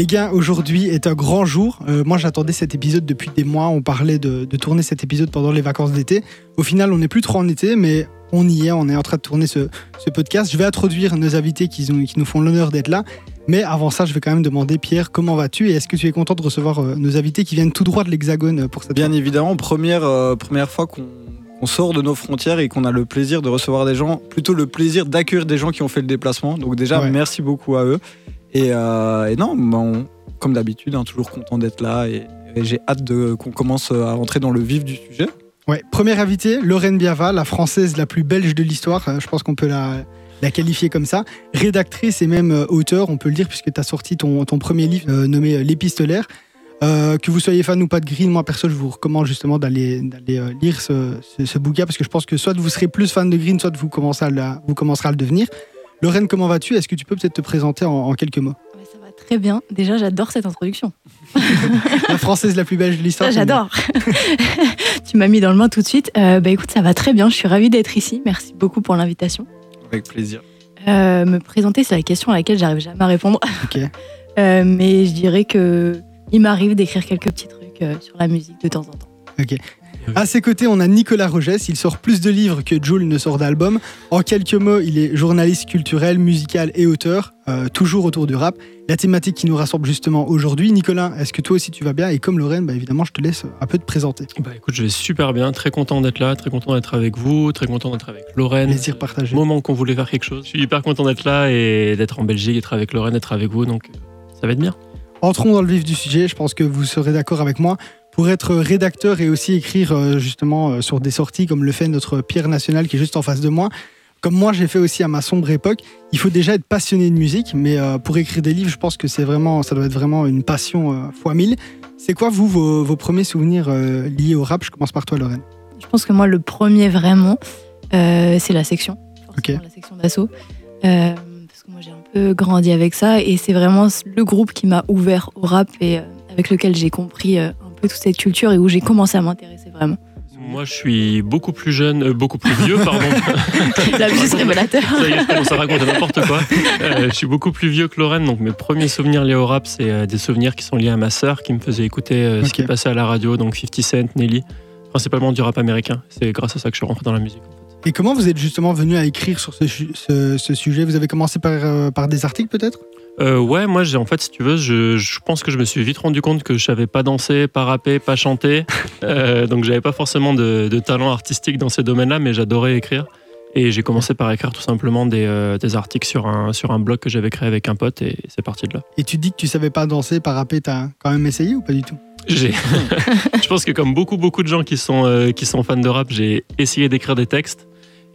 Les gars, aujourd'hui est un grand jour. Euh, moi, j'attendais cet épisode depuis des mois. On parlait de, de tourner cet épisode pendant les vacances d'été. Au final, on n'est plus trop en été, mais on y est. On est en train de tourner ce, ce podcast. Je vais introduire nos invités qui, ont- qui nous font l'honneur d'être là. Mais avant ça, je vais quand même demander, Pierre, comment vas-tu et est-ce que tu es content de recevoir euh, nos invités qui viennent tout droit de l'Hexagone euh, pour cette Bien évidemment, première, euh, première fois qu'on sort de nos frontières et qu'on a le plaisir de recevoir des gens, plutôt le plaisir d'accueillir des gens qui ont fait le déplacement. Donc déjà, Ouais. merci beaucoup à eux. Et, euh, et non, on- comme d'habitude, hein, toujours content d'être là et, j'ai hâte qu'on commence à rentrer dans le vif du sujet. Ouais, première invitée, Lorraine Biava, la française la plus belge de l'histoire. Euh, Je pense qu'on peut la, qualifier comme ça. Rédactrice et même euh, auteur, on peut le dire, puisque tu as sorti ton, premier livre euh, nommé euh, L'épistolaire. Euh, que vous soyez fan ou pas de Green, moi perso, je vous recommande justement d'aller euh, lire ce, ce, ce bouquin parce que je pense que soit vous serez plus fan de Green, soit vous, vous commencerez à le devenir. Lorraine, comment vas-tu? Est-ce que tu peux peut-être te présenter en, en quelques mots? Ça va très bien. Déjà, j'adore cette introduction. La française la plus belge de l'histoire. Ça, j'adore. tu m'as mis dans le bain tout de suite. Euh, bah écoute, ça va très bien. Je suis ravie d'être ici. Merci beaucoup pour l'invitation. Avec plaisir. Euh, me présenter, c'est la question à laquelle j'arrive jamais à répondre. Ok. Euh, mais je dirais que il m'arrive d'écrire quelques petits trucs euh, sur la musique de temps en temps. À ses côtés, on a Nicolas Rogès. Il sort plus de livres que Jules ne sort d'albums. En quelques mots, il est journaliste culturel, musical et auteur, euh, toujours autour du rap. La thématique qui nous rassemble justement aujourd'hui. Nicolas, est-ce que toi aussi tu vas bien? Et comme Lorraine, bah, évidemment, je te laisse un peu te présenter. Bah écoute, je vais super bien, très content d'être là, très content d'être avec vous, très content d'être avec Lorraine. Plaisir partagé. Moment qu'on voulait faire quelque chose. Je suis hyper content d'être là et d'être en Belgique, d'être avec Lorraine, d'être avec vous, donc euh, ça va être bien. Entrons dans le vif du sujet. Je pense que vous serez d'accord avec moi. Pour être rédacteur et aussi écrire euh, justement euh, sur des sorties comme le fait notre Pierre National qui est juste en face de moi, comme moi j'ai fait aussi à ma sombre époque, il faut déjà être passionné de musique, mais euh, pour écrire des livres, je pense que c'est vraiment, ça doit être vraiment une passion fois mille. C'est quoi vous vos, vos premiers souvenirs liés au rap? Je commence par toi Lorraine. Je pense que moi, le premier vraiment, euh, c'est la section. La section d'assaut. Euh, parce que moi, j'ai un peu grandi avec ça. Et c'est vraiment le groupe qui m'a ouvert au rap et euh, avec lequel j'ai compris un peu toute cette culture et où j'ai commencé à m'intéresser vraiment. Moi, je suis beaucoup plus jeune, euh, beaucoup plus vieux, pardon. La juste révélateur. Ça y est, je commence à raconter n'importe quoi. Euh, je suis beaucoup plus vieux que Lorraine, donc mes premiers souvenirs liés au rap, c'est euh, des souvenirs qui sont liés à ma sœur qui me faisait écouter euh, ce qui passait à la radio, donc 50 Cent, Nelly, principalement du rap américain. C'est grâce à ça que je suis rentré dans la musique. Et comment vous êtes justement venu à écrire sur ce, chu- ce- ce sujet? Vous avez commencé par, euh, par des articles peut-être? Euh, ouais, moi, j'ai en fait, si tu veux, je, je pense que je me suis vite rendu compte que je savais pas danser, pas rapper, pas chanter. Euh, donc, j'avais pas forcément de, de talent artistique dans ces domaines-là, mais j'adorais écrire. Et j'ai commencé par écrire tout simplement des, euh, des articles sur un, sur un blog que j'avais créé avec un pote, et c'est parti de là. Et tu dis que tu savais pas danser, pas rapper, t'as quand même essayé ou pas du tout? J'ai- je pense que comme beaucoup beaucoup de gens qui sont euh, qui sont fans de rap, j'ai essayé d'écrire des textes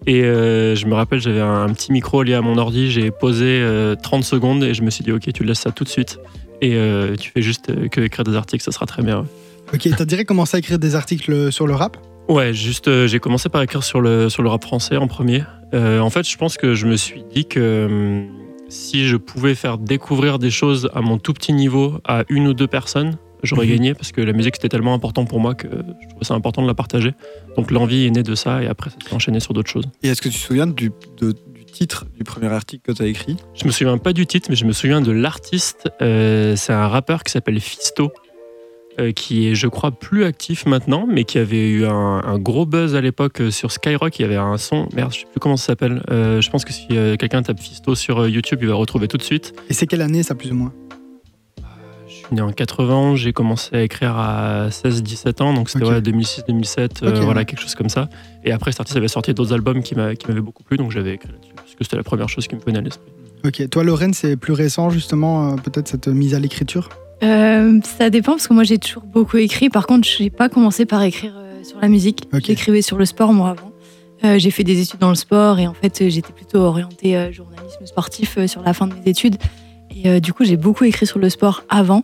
et euh, je me rappelle j'avais un, un petit micro lié à mon ordi, j'ai posé euh, 30 secondes et je me suis dit ok tu laisses ça tout de suite et euh, tu fais juste euh, que écrire des articles, ça sera très bien. Ok, t'as direct commencé à écrire des articles sur le rap? Ouais, juste euh, j'ai commencé par écrire sur le sur le rap français en premier. Euh, en fait, je pense que je me suis dit que hum, si je pouvais faire découvrir des choses à mon tout petit niveau à une ou deux personnes, j'aurais Mhm. gagné parce que la musique c'était tellement important pour moi que je trouvais ça important de la partager. Donc l'envie est née de ça et après ça s'est enchaîné sur d'autres choses. Et est-ce que tu te souviens du, de- du titre du premier article que tu as écrit? Je me souviens pas du titre, mais je me souviens de l'artiste. Euh, c'est un rappeur qui s'appelle Fisto. euh, qui est, je crois, plus actif maintenant, mais qui avait eu un, un gros buzz à l'époque euh, sur Skyrock. Il y avait un son, merde, je sais plus comment ça s'appelle. Euh, je pense que si quelqu'un tape Fisto sur YouTube, il va retrouver tout de suite. Et c'est quelle année ça plus ou moins? Né en 91, j'ai commencé à écrire à 16-17 ans, donc c'était Ok. ouais, 2006-2007, euh, voilà, quelque chose comme ça. Et après, cet artiste avait sorti d'autres albums qui m'a- qui m'avaient beaucoup plu, donc j'avais écrit là-dessus, parce que c'était la première chose qui me venait à l'esprit. Ok, toi Lorraine, c'est plus récent justement, euh, peut-être cette mise à l'écriture? Euh, ça dépend parce que moi j'ai toujours beaucoup écrit. Par contre, j'ai pas commencé par écrire euh, sur la musique. J'écrivais sur le sport moi avant. Euh, j'ai fait des études dans le sport et en fait j'étais plutôt orientée euh, journalisme sportif euh, sur la fin de mes études. Et euh, du coup j'ai beaucoup écrit sur le sport avant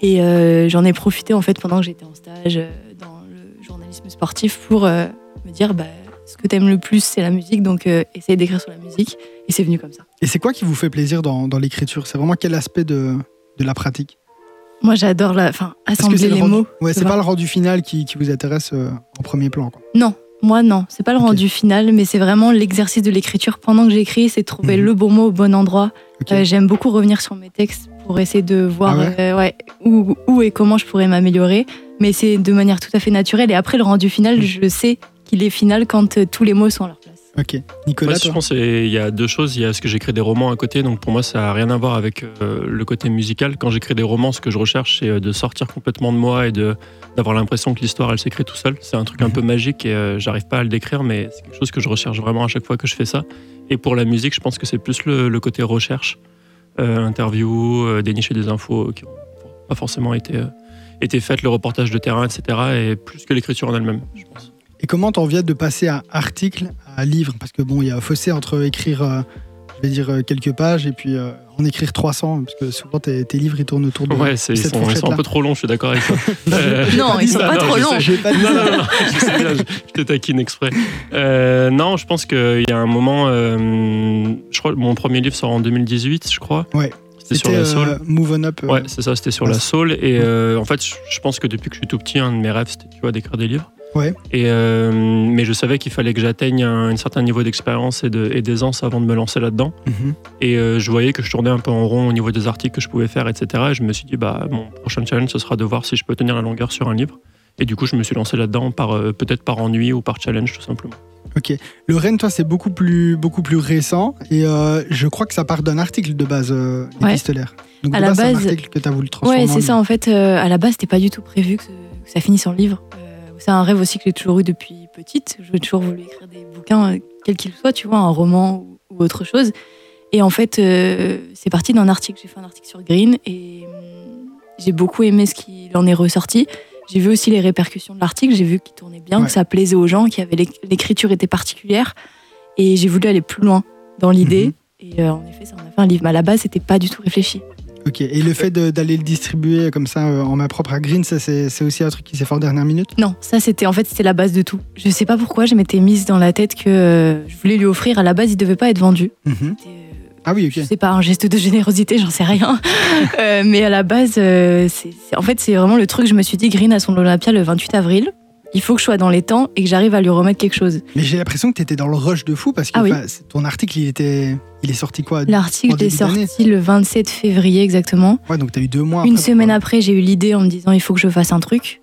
et euh, j'en ai profité en fait pendant que j'étais en stage euh, dans le journalisme sportif pour me dire bah, ce que t'aimes le plus c'est la musique donc essaye d'écrire sur la musique et c'est venu comme ça. Et c'est quoi qui vous fait plaisir dans, dans l'écriture? C'est vraiment quel aspect de, de la pratique? Moi j'adore la, enfin assembler le les rendu- mots. Ouais, c'est pas le rendu final qui, qui vous intéresse euh, en premier plan. Quoi. Non, moi non, c'est pas le rendu final, mais c'est vraiment l'exercice de l'écriture pendant que j'écris, c'est trouver Mhm. le bon mot au bon endroit. Euh, J'aime beaucoup revenir sur mes textes pour essayer de voir Ah ouais euh, ouais, où, où et comment je pourrais m'améliorer. Mais c'est de manière tout à fait naturelle. Et après, le rendu Mm. final, je sais qu'il est final quand euh, tous les mots sont à leur place. Ok. Nicolas, Moi, je pense qu'il y a deux choses. Il y a ce que j'écris des romans à côté, donc pour moi, ça n'a rien à voir avec euh, le côté musical. Quand j'écris des romans, ce que je recherche, c'est de sortir complètement de moi et d'avoir l'impression que l'histoire, elle s'écrit tout seul. C'est un truc un Mhm. peu magique et euh, j'arrive pas à le décrire, mais c'est quelque chose que je recherche vraiment à chaque fois que je fais ça. Et pour la musique, je pense que c'est plus le, côté recherche, euh, interview, euh, dénicher des infos qui n'ont pas forcément été, euh, été faites, le reportage de terrain, etc. Et plus que l'écriture en elle-même, je pense. Et comment t'en viens de passer à article à livre? Parce que bon, il y a un fossé entre écrire, je vais dire, euh, quelques pages et puis euh, en écrire 300, parce que souvent tes, tes livres ils tournent autour de Ouais, c'est- ils cette sont, ils sont un peu trop longs, je suis d'accord avec toi. Euh, Non, ils sont pas non, trop longs. Non, non, non, je sais bien, je, je te taquine exprès. Euh, non, je pense qu'il y a un moment, euh, je crois, mon premier livre sort en 2018, je crois. Ouais. C'était sur la soul. euh, Move On Up. Ouais, c'est ça, c'était sur ouais, la soul. Et euh, en fait, je, je pense que depuis que je suis tout petit, un de mes rêves, c'était, tu vois, d'écrire des livres. Ouais. Et, euh, mais je savais qu'il fallait que j'atteigne un, un certain niveau d'expérience et, de, et d'aisance avant de me lancer là-dedans. mhm. Et euh, je voyais que je tournais un peu en rond au niveau des articles que je pouvais faire, etc. Et je me suis dit, bah, mon prochain challenge, ce sera de voir si je peux tenir la longueur sur un livre. Et du coup, je me suis lancé là-dedans, par, euh, peut-être par ennui ou par challenge, tout simplement. Ok. Le Rennes, toi, c'est beaucoup plus, beaucoup plus récent et euh, je crois que ça part d'un article de base, euh, Ouais. épistolaire. Donc, de À la base, c'est un article que tu as voulu transformer. Ouais, c'est ça. En fait, euh, à la base, c'était pas du tout prévu que ça finisse en livre. C'est un rêve aussi que j'ai toujours eu depuis petite. J'ai toujours voulu écrire des bouquins, euh, quels qu'ils soient, tu vois, un roman ou, autre chose. Et en fait, euh, c'est parti d'un article. J'ai fait un article sur Green et hum, j'ai beaucoup aimé ce qu'il en est ressorti. J'ai vu aussi les répercussions de l'article. J'ai vu qu'il tournait bien, Ouais. que ça plaisait aux gens, qu'il l'écriture était particulière. Et j'ai voulu aller plus loin dans l'idée. Mhm. Et euh, en effet, ça en a fait un livre. Mais à la base, c'était pas du tout réfléchi. Ok. Et le fait d'aller le distribuer comme ça euh, en main propre à Green, ça, c'est c'est aussi un truc qui s'est fait en dernière minute? Non, ça c'était en fait c'était la base de tout. Je sais pas pourquoi je m'étais mise dans la tête que euh, je voulais lui offrir. À la base, il devait pas être vendu. Mhm. Euh, Ah oui, Je ok. sais pas un geste de générosité, j'en sais rien. Euh, mais à la base, euh, c'est c'est- en fait c'est vraiment le truc. Je me suis dit Green à son Olympia le 28 avril. Il faut que je sois dans les temps et que j'arrive à lui remettre quelque chose. Mais j'ai l'impression que tu étais dans le rush de fou parce que Ah oui. ton article, il, était, il est sorti quoi? L'article est sorti le 27 février exactement. Ouais, donc tu as eu deux mois. Une après, semaine après, j'ai eu l'idée en me disant il faut que je fasse un truc.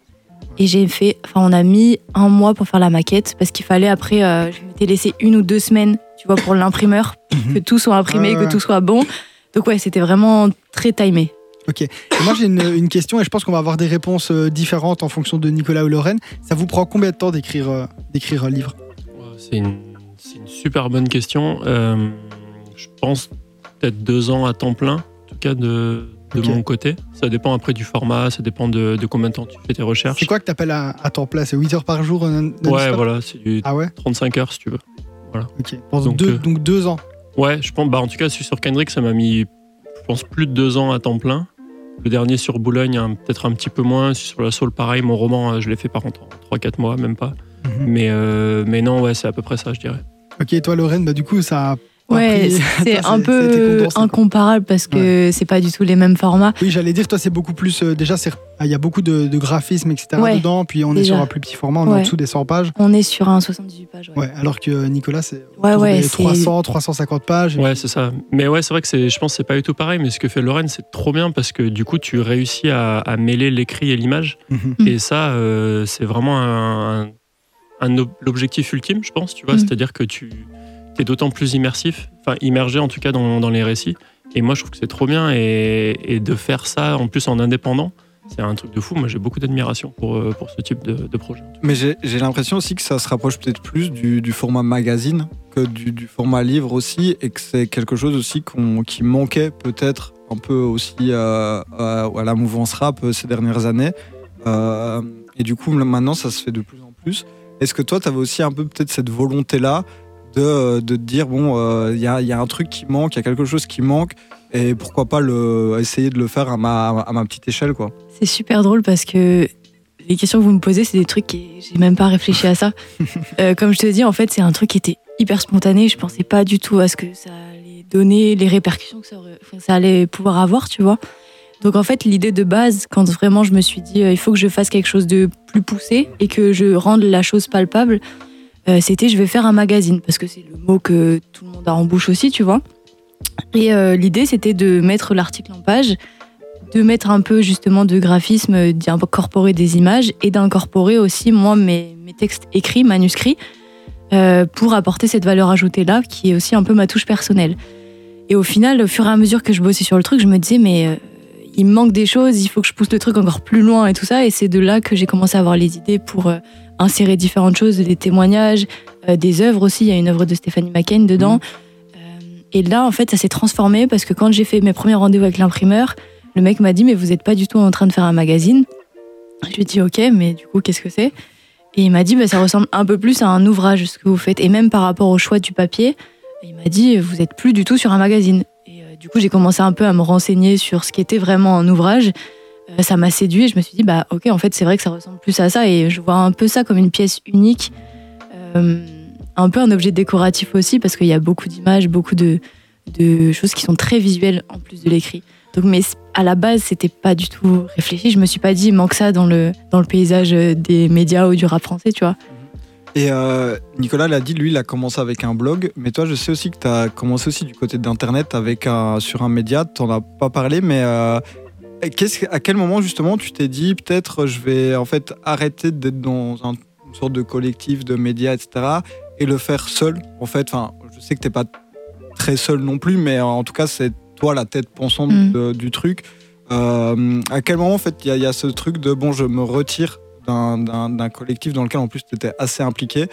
Et j'ai fait, enfin, on a mis un mois pour faire la maquette parce qu'il fallait après, euh, je m'étais laissé une ou deux semaines, tu vois, pour l'imprimeur, Mhm. que tout soit imprimé, que tout soit bon. Donc ouais, c'était vraiment très timé. Et moi, j'ai une, une question et je pense qu'on va avoir des réponses euh, différentes en fonction de Nicolas ou Lorraine. Ça vous prend combien de temps d'écrire euh, d'écrire un livre? C'est une, super bonne question. Euh, je pense peut-être deux ans à temps plein, en tout cas de, de Ok. mon côté. Ça dépend après du format, ça dépend de, de combien de temps tu fais tes recherches. C'est quoi que tu appelles à, à temps plein? C'est 8 heures par jour Ouais, voilà, c'est du Ah ouais? 35 heures si tu veux. Ok. Donc, deux, euh, donc deux ans? Ouais, je pense, bah en tout cas, sur Kendrick, ça m'a mis, je pense, plus de deux ans à temps plein. Le dernier sur Boulogne, hein, peut-être un petit peu moins. Sur la Soul, pareil, mon roman, euh, je l'ai fait par en 3-4 mois, même pas. Mhm. Mais, euh, mais non, ouais, c'est à peu près ça, je dirais. Ok, et toi, Lorraine, bah, du coup, ça a. Ouais, c'est un peu condensé, quoi. incomparable parce que c'est pas du tout les mêmes formats. Oui, j'allais dire, toi, c'est beaucoup plus. euh, déjà, ah, il y a beaucoup de, de graphismes, etc. Ouais, dedans. Puis on est sur un plus petit format, on est en Ouais. dessous des 100 pages. On est sur un 78 pages. ouais. Ouais, alors que Nicolas, c'est Ouais, autour ouais, des c'est- 300, 350 pages. Ouais, c'est ça. Mais ouais, c'est vrai que je pense que c'est pas du tout pareil. Mais ce que fait Lorraine, c'est trop bien parce que du coup, tu réussis à, à mêler l'écrit et l'image. Mhm. Mm. Et ça, euh, c'est vraiment un, un- un ob- l'objectif ultime, je pense. Tu vois, Mm. c'est-à-dire que tu es d'autant plus immersif, enfin immergé en tout cas dans, les récits. Et moi, je trouve que c'est trop bien. Et, de faire ça en plus en indépendant, c'est un truc de fou. Moi, j'ai beaucoup d'admiration pour, euh, pour ce type de, projet. Mais j'ai l'impression aussi que ça se rapproche peut-être plus du, format magazine que du, format livre aussi, et que c'est quelque chose aussi qui manquait peut-être un peu aussi euh, à, à la mouvance rap euh, ces dernières années. Euh, et du coup, maintenant, ça se fait de plus en plus. Est-ce que toi, tu avais aussi un peu peut-être cette volonté-là de, de te dire, bon, euh, il y, a, y a un truc qui manque, il y a quelque chose qui manque, et pourquoi pas le, essayer de le faire à ma, à ma petite échelle, quoi. C'est super drôle parce que les questions que vous me posez, c'est des trucs qui j'ai même pas réfléchi à ça. Euh, comme je te dis, en fait, c'est un truc qui était hyper spontané. Je pensais pas du tout à ce que ça allait donner, les répercussions que ça, aurait- enfin, ça allait pouvoir avoir, tu vois. Donc en fait, l'idée de base, quand vraiment je me suis dit, euh, il faut que je fasse quelque chose de plus poussé et que je rende la chose palpable, euh, c'était je vais faire un magazine parce que c'est le mot que tout le monde a en bouche aussi, tu vois. Et euh, l'idée, c'était de mettre l'article en page de mettre un peu justement de graphisme, d'incorporer des images et d'incorporer aussi moi mes, mes textes écrits, manuscrits, euh, pour apporter cette valeur ajoutée là, qui est aussi un peu ma touche personnelle. Et au final, au fur et à mesure que je bossais sur le truc, je me disais mais il me manque des choses, il faut que je pousse le truc encore plus loin et tout ça. Et c'est de là que j'ai commencé à avoir les idées pour euh, insérer différentes choses, des témoignages, euh, des œuvres aussi. Il y a une œuvre de Stéphanie McCain dedans. Euh, et là, en fait, ça s'est transformé parce que quand j'ai fait mes premiers rendez-vous avec l'imprimeur, le mec m'a dit mais vous n'êtes pas du tout en train de faire un magazine. Je lui ai dit ok, mais du coup qu'est-ce que c'est? Et il m'a dit bah, ça ressemble un peu plus à un ouvrage ce que vous faites. Et même par rapport au choix du papier, il m'a dit vous êtes plus du tout sur un magazine. Euh, du coup j'ai commencé un peu à me renseigner sur ce qui était vraiment un ouvrage. Euh, ça m'a séduit et je me suis dit bah ok en fait c'est vrai que ça ressemble plus à ça et je vois un peu ça comme une pièce unique. Euh, un peu un objet décoratif aussi parce qu'il y a beaucoup d'images, beaucoup de, choses qui sont très visuelles en plus de l'écrit. Donc, mais à la base, c'était pas du tout réfléchi. Je me suis pas dit, il manque ça dans le, dans le paysage des médias ou du rap français, tu vois. Et euh, Nicolas l'a dit, lui, il a commencé avec un blog. Mais toi, je sais aussi que tu as commencé aussi du côté d'Internet avec un, sur un média. Tu n'en as pas parlé, mais euh, à quel moment, justement, tu t'es dit, peut-être, je vais en fait arrêter d'être dans un- une sorte de collectif de médias, etc. et le faire seul, en fait? Enfin, je sais que tu pas très seul non plus, mais en tout cas, c'est toi la tête pensante Mm. de- du truc. Euh, à quel moment, en fait, il y, y a ce truc de, bon, je me retire d'un- collectif dans lequel en plus tu étais assez impliqué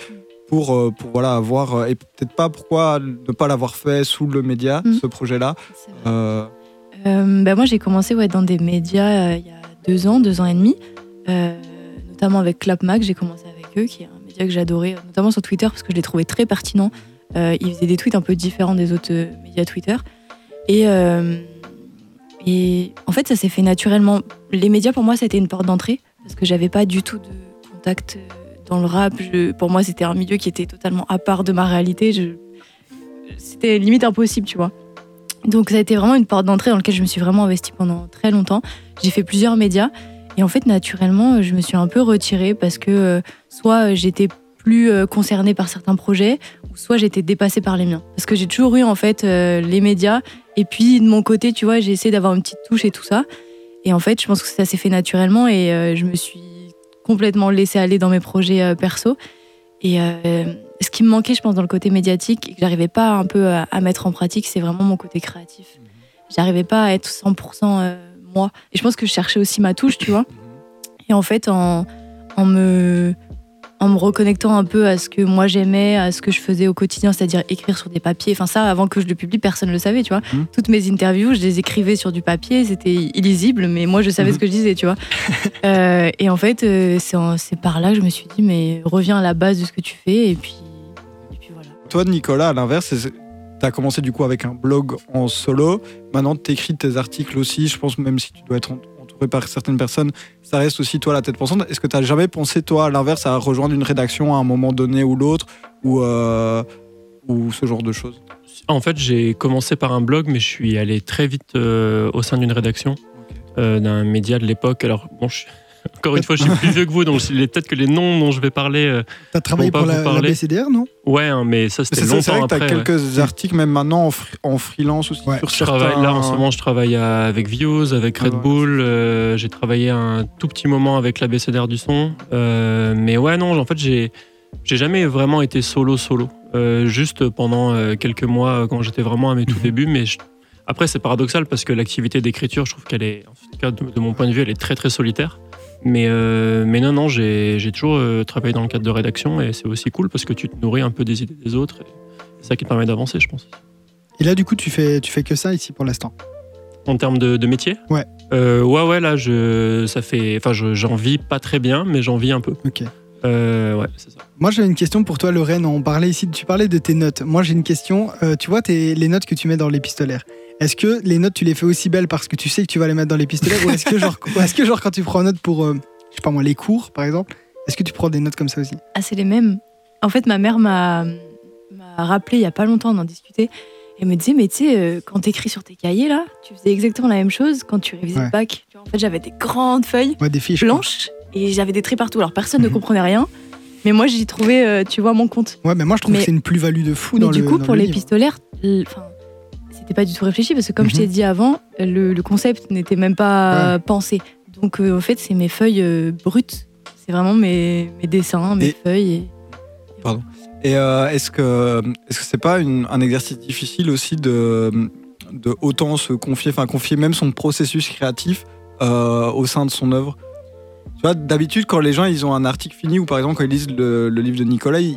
pour, euh, pour voilà, avoir, euh, et peut-être pas pourquoi ne pas l'avoir fait sous le média, Mm. ce projet-là. Euh, Euh, bah, moi, j'ai commencé ouais, dans des médias euh, il y a deux ans, deux ans et demi, notamment avec ClapMag. J'ai commencé avec eux, qui est un média que j'adorais, notamment sur Twitter, parce que je les trouvais très pertinents. Ils faisaient des tweets un peu différents des autres médias Twitter. Et, et en fait, ça s'est fait naturellement. Les médias, pour moi, c'était une porte d'entrée, parce que j'avais pas du tout de contact euh, dans le rap. Pour moi, c'était un milieu qui était totalement à part de ma réalité. C'était limite impossible, tu vois. Donc ça a été vraiment une porte d'entrée dans laquelle je me suis vraiment investie pendant très longtemps. J'ai fait plusieurs médias et en fait naturellement je me suis un peu retirée parce que euh, soit j'étais plus euh, concernée par certains projets ou soit j'étais dépassée par les miens. Parce que j'ai toujours eu en fait les médias et puis de mon côté tu vois j'ai essayé d'avoir une petite touche et tout ça. Et en fait je pense que ça s'est fait naturellement et euh, je me suis complètement laissée aller dans mes projets euh, perso. Et euh, ce qui me manquait, je pense, dans le côté médiatique et que j'arrivais pas un peu à, à mettre en pratique, c'est vraiment mon côté créatif. J'arrivais pas à être 100% euh, moi. Et je pense que je cherchais aussi ma touche, tu vois. Et en fait, en, en me, en me reconnectant un peu à ce que moi j'aimais, à ce que je faisais au quotidien, c'est-à-dire écrire sur des papiers. Enfin, ça, avant que je le publie, personne ne le savait, tu vois. Mhm. Toutes mes interviews, je les écrivais sur du papier, c'était illisible, mais moi je savais Mhm. ce que je disais, tu vois. Euh, et en fait, euh, c'est par là que je me suis dit, mais reviens à la base de ce que tu fais, et puis, et puis voilà. Toi, Nicolas, à l'inverse, tu as commencé du coup avec un blog en solo. Maintenant, tu écris tes articles aussi. Je pense même si tu dois être par certaines personnes, ça reste aussi toi la tête pensante. Est-ce que tu as jamais pensé, toi, à l'inverse, à rejoindre une rédaction à un moment donné ou l'autre ou, euh, ou ce genre de choses? En fait, j'ai commencé par un blog, mais je suis allé très vite euh, au sein d'une rédaction euh, d'un média de l'époque. Alors, bon, je suis- encore une fois, je suis plus vieux que vous, donc peut-être que les noms dont je vais parler. euh, T'as travaillé Pour la. BCDR, non? Ouais, hein, mais ça, c'était c'est vrai longtemps que tu as après. ouais. quelques articles, même maintenant, en, fri- en freelance aussi. Ouais. sur Je certains... travaille, là, en ce moment, je travaille à- avec Views, avec Ah, Red voilà. Bull. euh, j'ai travaillé un tout petit moment avec la BCDR du son. Euh, mais ouais, non, en fait, j'ai, j'ai jamais vraiment été solo, solo. Euh, juste pendant euh, quelques mois, quand j'étais vraiment à mes tout Mhm. débuts. Mais je- après, c'est paradoxal parce que l'activité d'écriture, je trouve qu'elle est, en tout cas, de mon point de vue, elle est très, très solitaire. Mais, euh, mais non, non, j'ai, toujours euh, travaillé dans le cadre de rédaction et c'est aussi cool parce que tu te nourris un peu des idées des autres. C'est ça qui te permet d'avancer, je pense. Et là, du coup, tu fais, tu fais que ça ici pour l'instant? En termes de, de métier? Ouais. Euh, ouais, ouais, là, je, ça fait, enfin, je- j'en vis pas très bien, mais j'en vis un peu. Ok. Euh, ouais, ça. Moi, j'ai une question pour toi, Lorraine. On parlait ici, tu parlais de tes notes. Moi, j'ai une question. Euh, tu vois tes, les notes que tu mets dans l'épistolaire. Est-ce que les notes, tu les fais aussi belles parce que tu sais que tu vas les mettre dans l'épistolaire ou est-ce que, genre, ou est-ce que, genre, quand tu prends note pour, euh, je sais pas moi, les cours, par exemple, est-ce que tu prends des notes comme ça aussi? Ah, c'est les mêmes. En fait, ma mère m'a m'a rappelé il y a pas longtemps d'en discuter. Elle me disait, mais tu sais, euh, quand t'écris sur tes cahiers, là, tu faisais exactement la même chose quand tu révisais Ouais. le bac. Tu vois, en fait, j'avais des grandes feuilles Ouais, des fiches. quoi. blanches et j'avais des traits partout. Alors, personne ne Mhm. comprenait rien. Mais moi, j'y trouvais, euh, tu vois, mon compte. Ouais, mais moi, je trouve Mais- que c'est une plus-value de fou Mais dans du le coup, dans pour l'épistolaire, enfin, c'était pas du tout réfléchi parce que comme je Mhm. t'ai dit avant, le, le concept n'était même pas pensé. Donc euh, en fait, c'est mes feuilles euh, brutes. C'est vraiment mes, mes dessins, mes Et- feuilles. Et... Et euh, est-ce que est-ce que c'est pas une- un exercice difficile aussi de, de autant se confier, enfin confier même son processus créatif euh, au sein de son œuvre? Tu vois, d'habitude quand les gens ils ont un article fini ou par exemple quand ils lisent le, le livre de Nicolas, ils,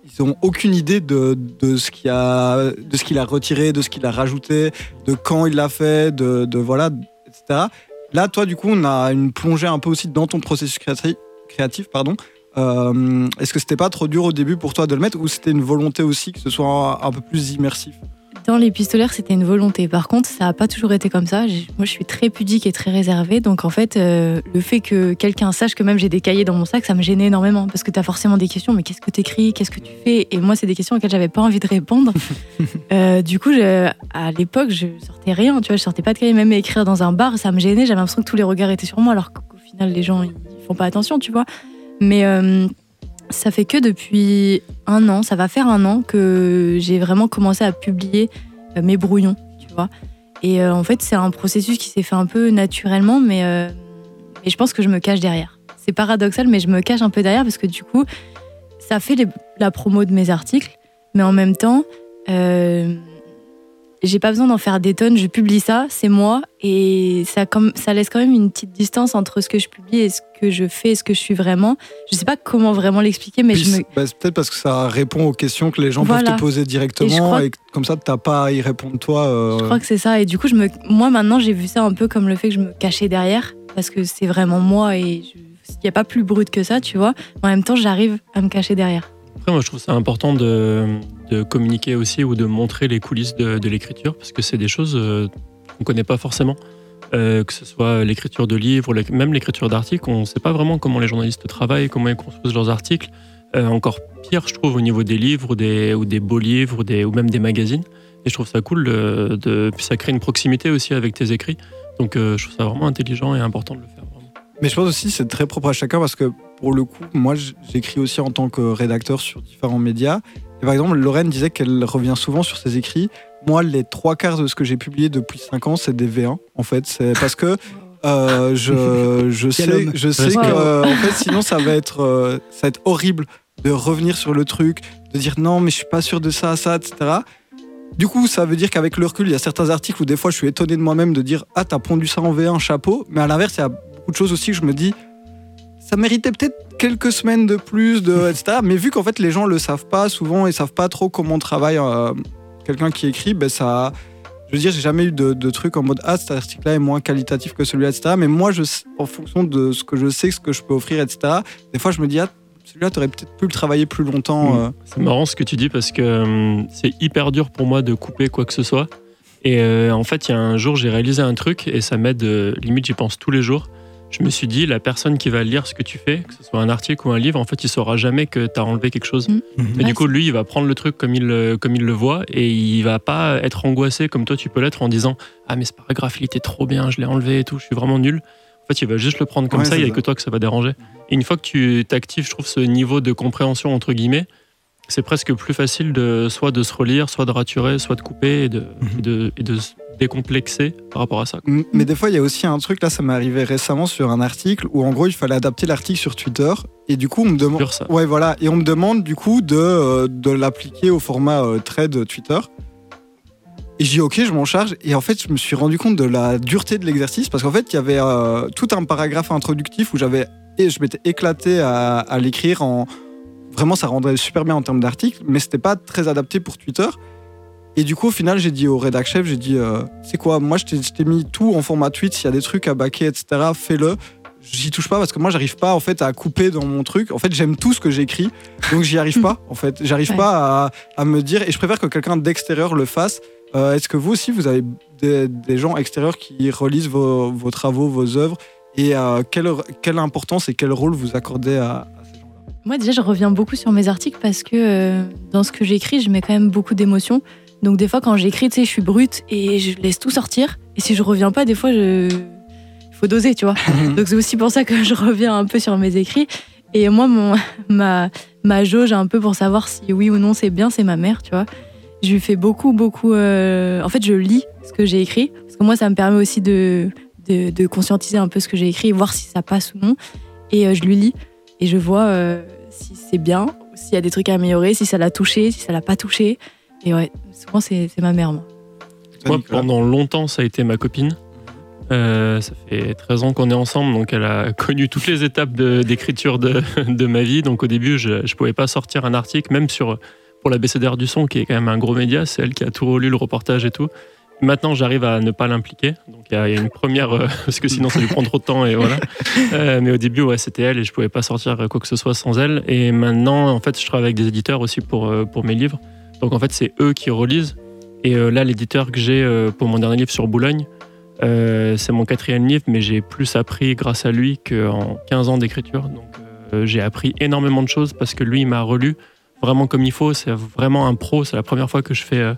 ils ont aucune idée de, de ce qu'il a de ce qu'il a retiré, de ce qu'il a rajouté, de quand il l'a fait, de, de voilà, etc. Là, toi, du coup, on a une plongée un peu aussi dans ton processus créatif, créatif pardon. Euh, Est-ce que c'était pas trop dur au début pour toi de le mettre ou c'était une volonté aussi que ce soit un, un peu plus immersif? Dans l'épistolaire, c'était une volonté. Par contre, ça n'a pas toujours été comme ça. Moi, je suis très pudique et très réservée. Donc, en fait, euh, le fait que quelqu'un sache que même j'ai des cahiers dans mon sac, ça me gênait énormément. Parce que tu as forcément des questions. Mais qu'est-ce que tu écris Qu'est-ce que tu fais? Et moi, c'est des questions auxquelles j'avais pas envie de répondre. Euh, du coup, je- à l'époque, je sortais rien. Tu vois, je sortais pas de cahier. Même écrire dans un bar, ça me gênait. J'avais l'impression que tous les regards étaient sur moi. Alors qu'au final, les gens, ils font pas attention, tu vois. Mais euh, ça fait que depuis un an, ça va faire un an que j'ai vraiment commencé à publier euh, mes brouillons, tu vois. Et euh, en fait, c'est un processus qui s'est fait un peu naturellement, mais, euh, je pense que je me cache derrière. C'est paradoxal, mais je me cache un peu derrière parce que du coup, ça fait la promo de mes articles, mais en même temps, j'ai pas besoin d'en faire des tonnes. Je publie ça, c'est moi, et ça, comme, ça laisse quand même une petite distance entre ce que je publie et ce que je fais et ce que je suis vraiment. Je sais pas comment vraiment l'expliquer, mais Puis je me, bah, peut-être parce que ça répond aux questions que les gens Voilà. peuvent te poser directement et, que comme ça t'as pas à y répondre toi. euh, Je crois que c'est ça. Et du coup, je me... moi, maintenant, j'ai vu ça un peu comme le fait que je me cachais derrière, parce que c'est vraiment moi et je- il n'y a pas plus brut que ça, tu vois. En même temps, j'arrive à me cacher derrière. Après, moi, je trouve ça important de, communiquer aussi ou de montrer les coulisses de, l'écriture, parce que c'est des choses euh, qu'on ne connaît pas forcément. Euh, que ce soit l'écriture de livres, même l'écriture d'articles, on ne sait pas vraiment comment les journalistes travaillent, comment ils construisent leurs articles. Euh, encore pire, je trouve, au niveau des livres ou des, ou des beaux livres ou, même des magazines. Et je trouve ça cool, de, de- ça crée une proximité aussi avec tes écrits. Donc je trouve ça vraiment intelligent et important de le faire. Mais je pense aussi c'est très propre à chacun parce que pour le coup, moi j'écris aussi en tant que rédacteur sur différents médias. Et par exemple, Lorraine disait qu'elle revient souvent sur ses écrits. Moi, les trois quarts de ce que j'ai publié depuis 5 ans, c'est des V1 en fait. C'est parce que euh, je, je sais, je sais Wow. que en fait, sinon ça va être euh, ça va être horrible de revenir sur le truc, de dire non mais je suis pas sûr de ça, ça, etc. Du coup, ça veut dire qu'avec le recul, il y a certains articles où des fois je suis étonné de moi-même de dire ah t'as pondu ça en V1 chapeau, mais à l'inverse, il y a beaucoup de choses aussi que je me dis ça méritait peut-être quelques semaines de plus, de, etc. Mais vu qu'en fait les gens le savent pas souvent et savent pas trop comment travaille euh, quelqu'un qui écrit, ben ça. Je veux dire, j'ai jamais eu de, de truc en mode ah cet article-là est moins qualitatif que celui-là, etc. Mais moi, je, en fonction de ce que je sais, ce que je peux offrir, etc. Des fois, je me dis ah celui-là, t'aurais peut-être pu le travailler plus longtemps. Euh. C'est marrant ce que tu dis parce que hum, c'est hyper dur pour moi de couper quoi que ce soit. Et euh, en fait, il y a un jour, j'ai réalisé un truc et ça m'aide, euh, limite, j'y pense tous les jours. Je me suis dit, la personne qui va lire ce que tu fais, que ce soit un article ou un livre, en fait, il saura jamais que tu as enlevé quelque chose. Mm. Et Ouais, du coup, lui, il va prendre le truc comme il, le- comme il le voit et il va pas être angoissé comme toi, tu peux l'être en disant Ah, mais c'est pas grave, il était trop bien, je l'ai enlevé et tout, je suis vraiment nul. En fait, il va juste le prendre comme Ouais, ça, il n'y a ça. que toi que ça va déranger. Et une fois que tu t'actives, je trouve, ce niveau de compréhension, entre guillemets, c'est presque plus facile de soit de se relire, soit de raturer, soit de couper et de, et de, et de se décomplexer par rapport à ça. Mais des fois, il y a aussi un truc, là, ça m'est arrivé récemment sur un article où en gros, il fallait adapter l'article sur Twitter. Et du coup, on me demande. Ouais, voilà. Et on me demande du coup de, euh, de l'appliquer au format euh, thread Twitter. Et j'ai dit ok, je m'en charge. Et en fait, je me suis rendu compte de la dureté de l'exercice parce qu'en fait, il y avait euh, tout un paragraphe introductif où j'avais et je m'étais éclaté à, à l'écrire en vraiment ça rendrait super bien en termes d'article, mais c'était pas très adapté pour Twitter. Et du coup, au final, j'ai dit au rédac chef, j'ai dit euh, c'est quoi? Moi, je t'ai- mis tout en format tweet. S'il y a des trucs à baquer, etc., fais-le. J'y touche pas parce que moi, j'arrive pas en fait à couper dans mon truc. En fait, j'aime tout ce que j'écris, donc j'y arrive pas. En fait, j'arrive Ouais. pas à, à me dire. Et je préfère que quelqu'un d'extérieur le fasse. Euh, Est-ce que vous aussi, vous avez des, des gens extérieurs qui relisent vos, vos travaux, vos œuvres? Et euh, quelle, quelle importance et quel rôle vous accordez à, Moi, déjà, je reviens beaucoup sur mes articles parce que euh, dans ce que j'écris, je mets quand même beaucoup d'émotions. Donc, des fois, quand j'écris, tu sais, je suis brute et je laisse tout sortir. Et si je reviens pas, des fois, je... il faut doser, tu vois. Donc, c'est aussi pour ça que je reviens un peu sur mes écrits. Et moi, mon, ma, ma jauge un peu pour savoir si oui ou non c'est bien, c'est ma mère, tu vois. Je lui fais beaucoup, beaucoup. euh, En fait, je lis ce que j'ai écrit. Parce que moi, ça me permet aussi de, de, de conscientiser un peu ce que j'ai écrit, voir si ça passe ou non. Et euh, je lui lis. Et je vois euh, si c'est bien, s'il y a des trucs à améliorer, si ça l'a touché, si ça l'a pas touché. Et ouais, souvent, c'est c'est ma mère, moi. Moi, pendant longtemps, ça a été ma copine. Euh, ça fait 13 ans qu'on est ensemble, donc elle a connu toutes les étapes de- d'écriture de, de ma vie. Donc au début, je ne pouvais pas sortir un article, même sur, pour la BCDR du son, qui est quand même un gros média. C'est elle qui a tout relu, le reportage et tout. Maintenant, j'arrive à ne pas l'impliquer. Donc il y, a il y a une première, euh, parce que sinon ça lui prend trop de temps et voilà. Euh, mais au début, ouais, c'était elle et je pouvais pas sortir quoi que ce soit sans elle. Et maintenant, en fait, je travaille avec des éditeurs aussi pour, euh, pour mes livres. Donc en fait, c'est eux qui relisent. Et euh, là, l'éditeur que j'ai euh, pour mon dernier livre sur Boulogne, euh, c'est mon quatrième livre, mais j'ai plus appris grâce à lui qu'en 15 ans d'écriture. Donc euh, j'ai appris énormément de choses parce que lui, il m'a relu vraiment comme il faut. C'est vraiment un pro. C'est la première fois que je fais euh,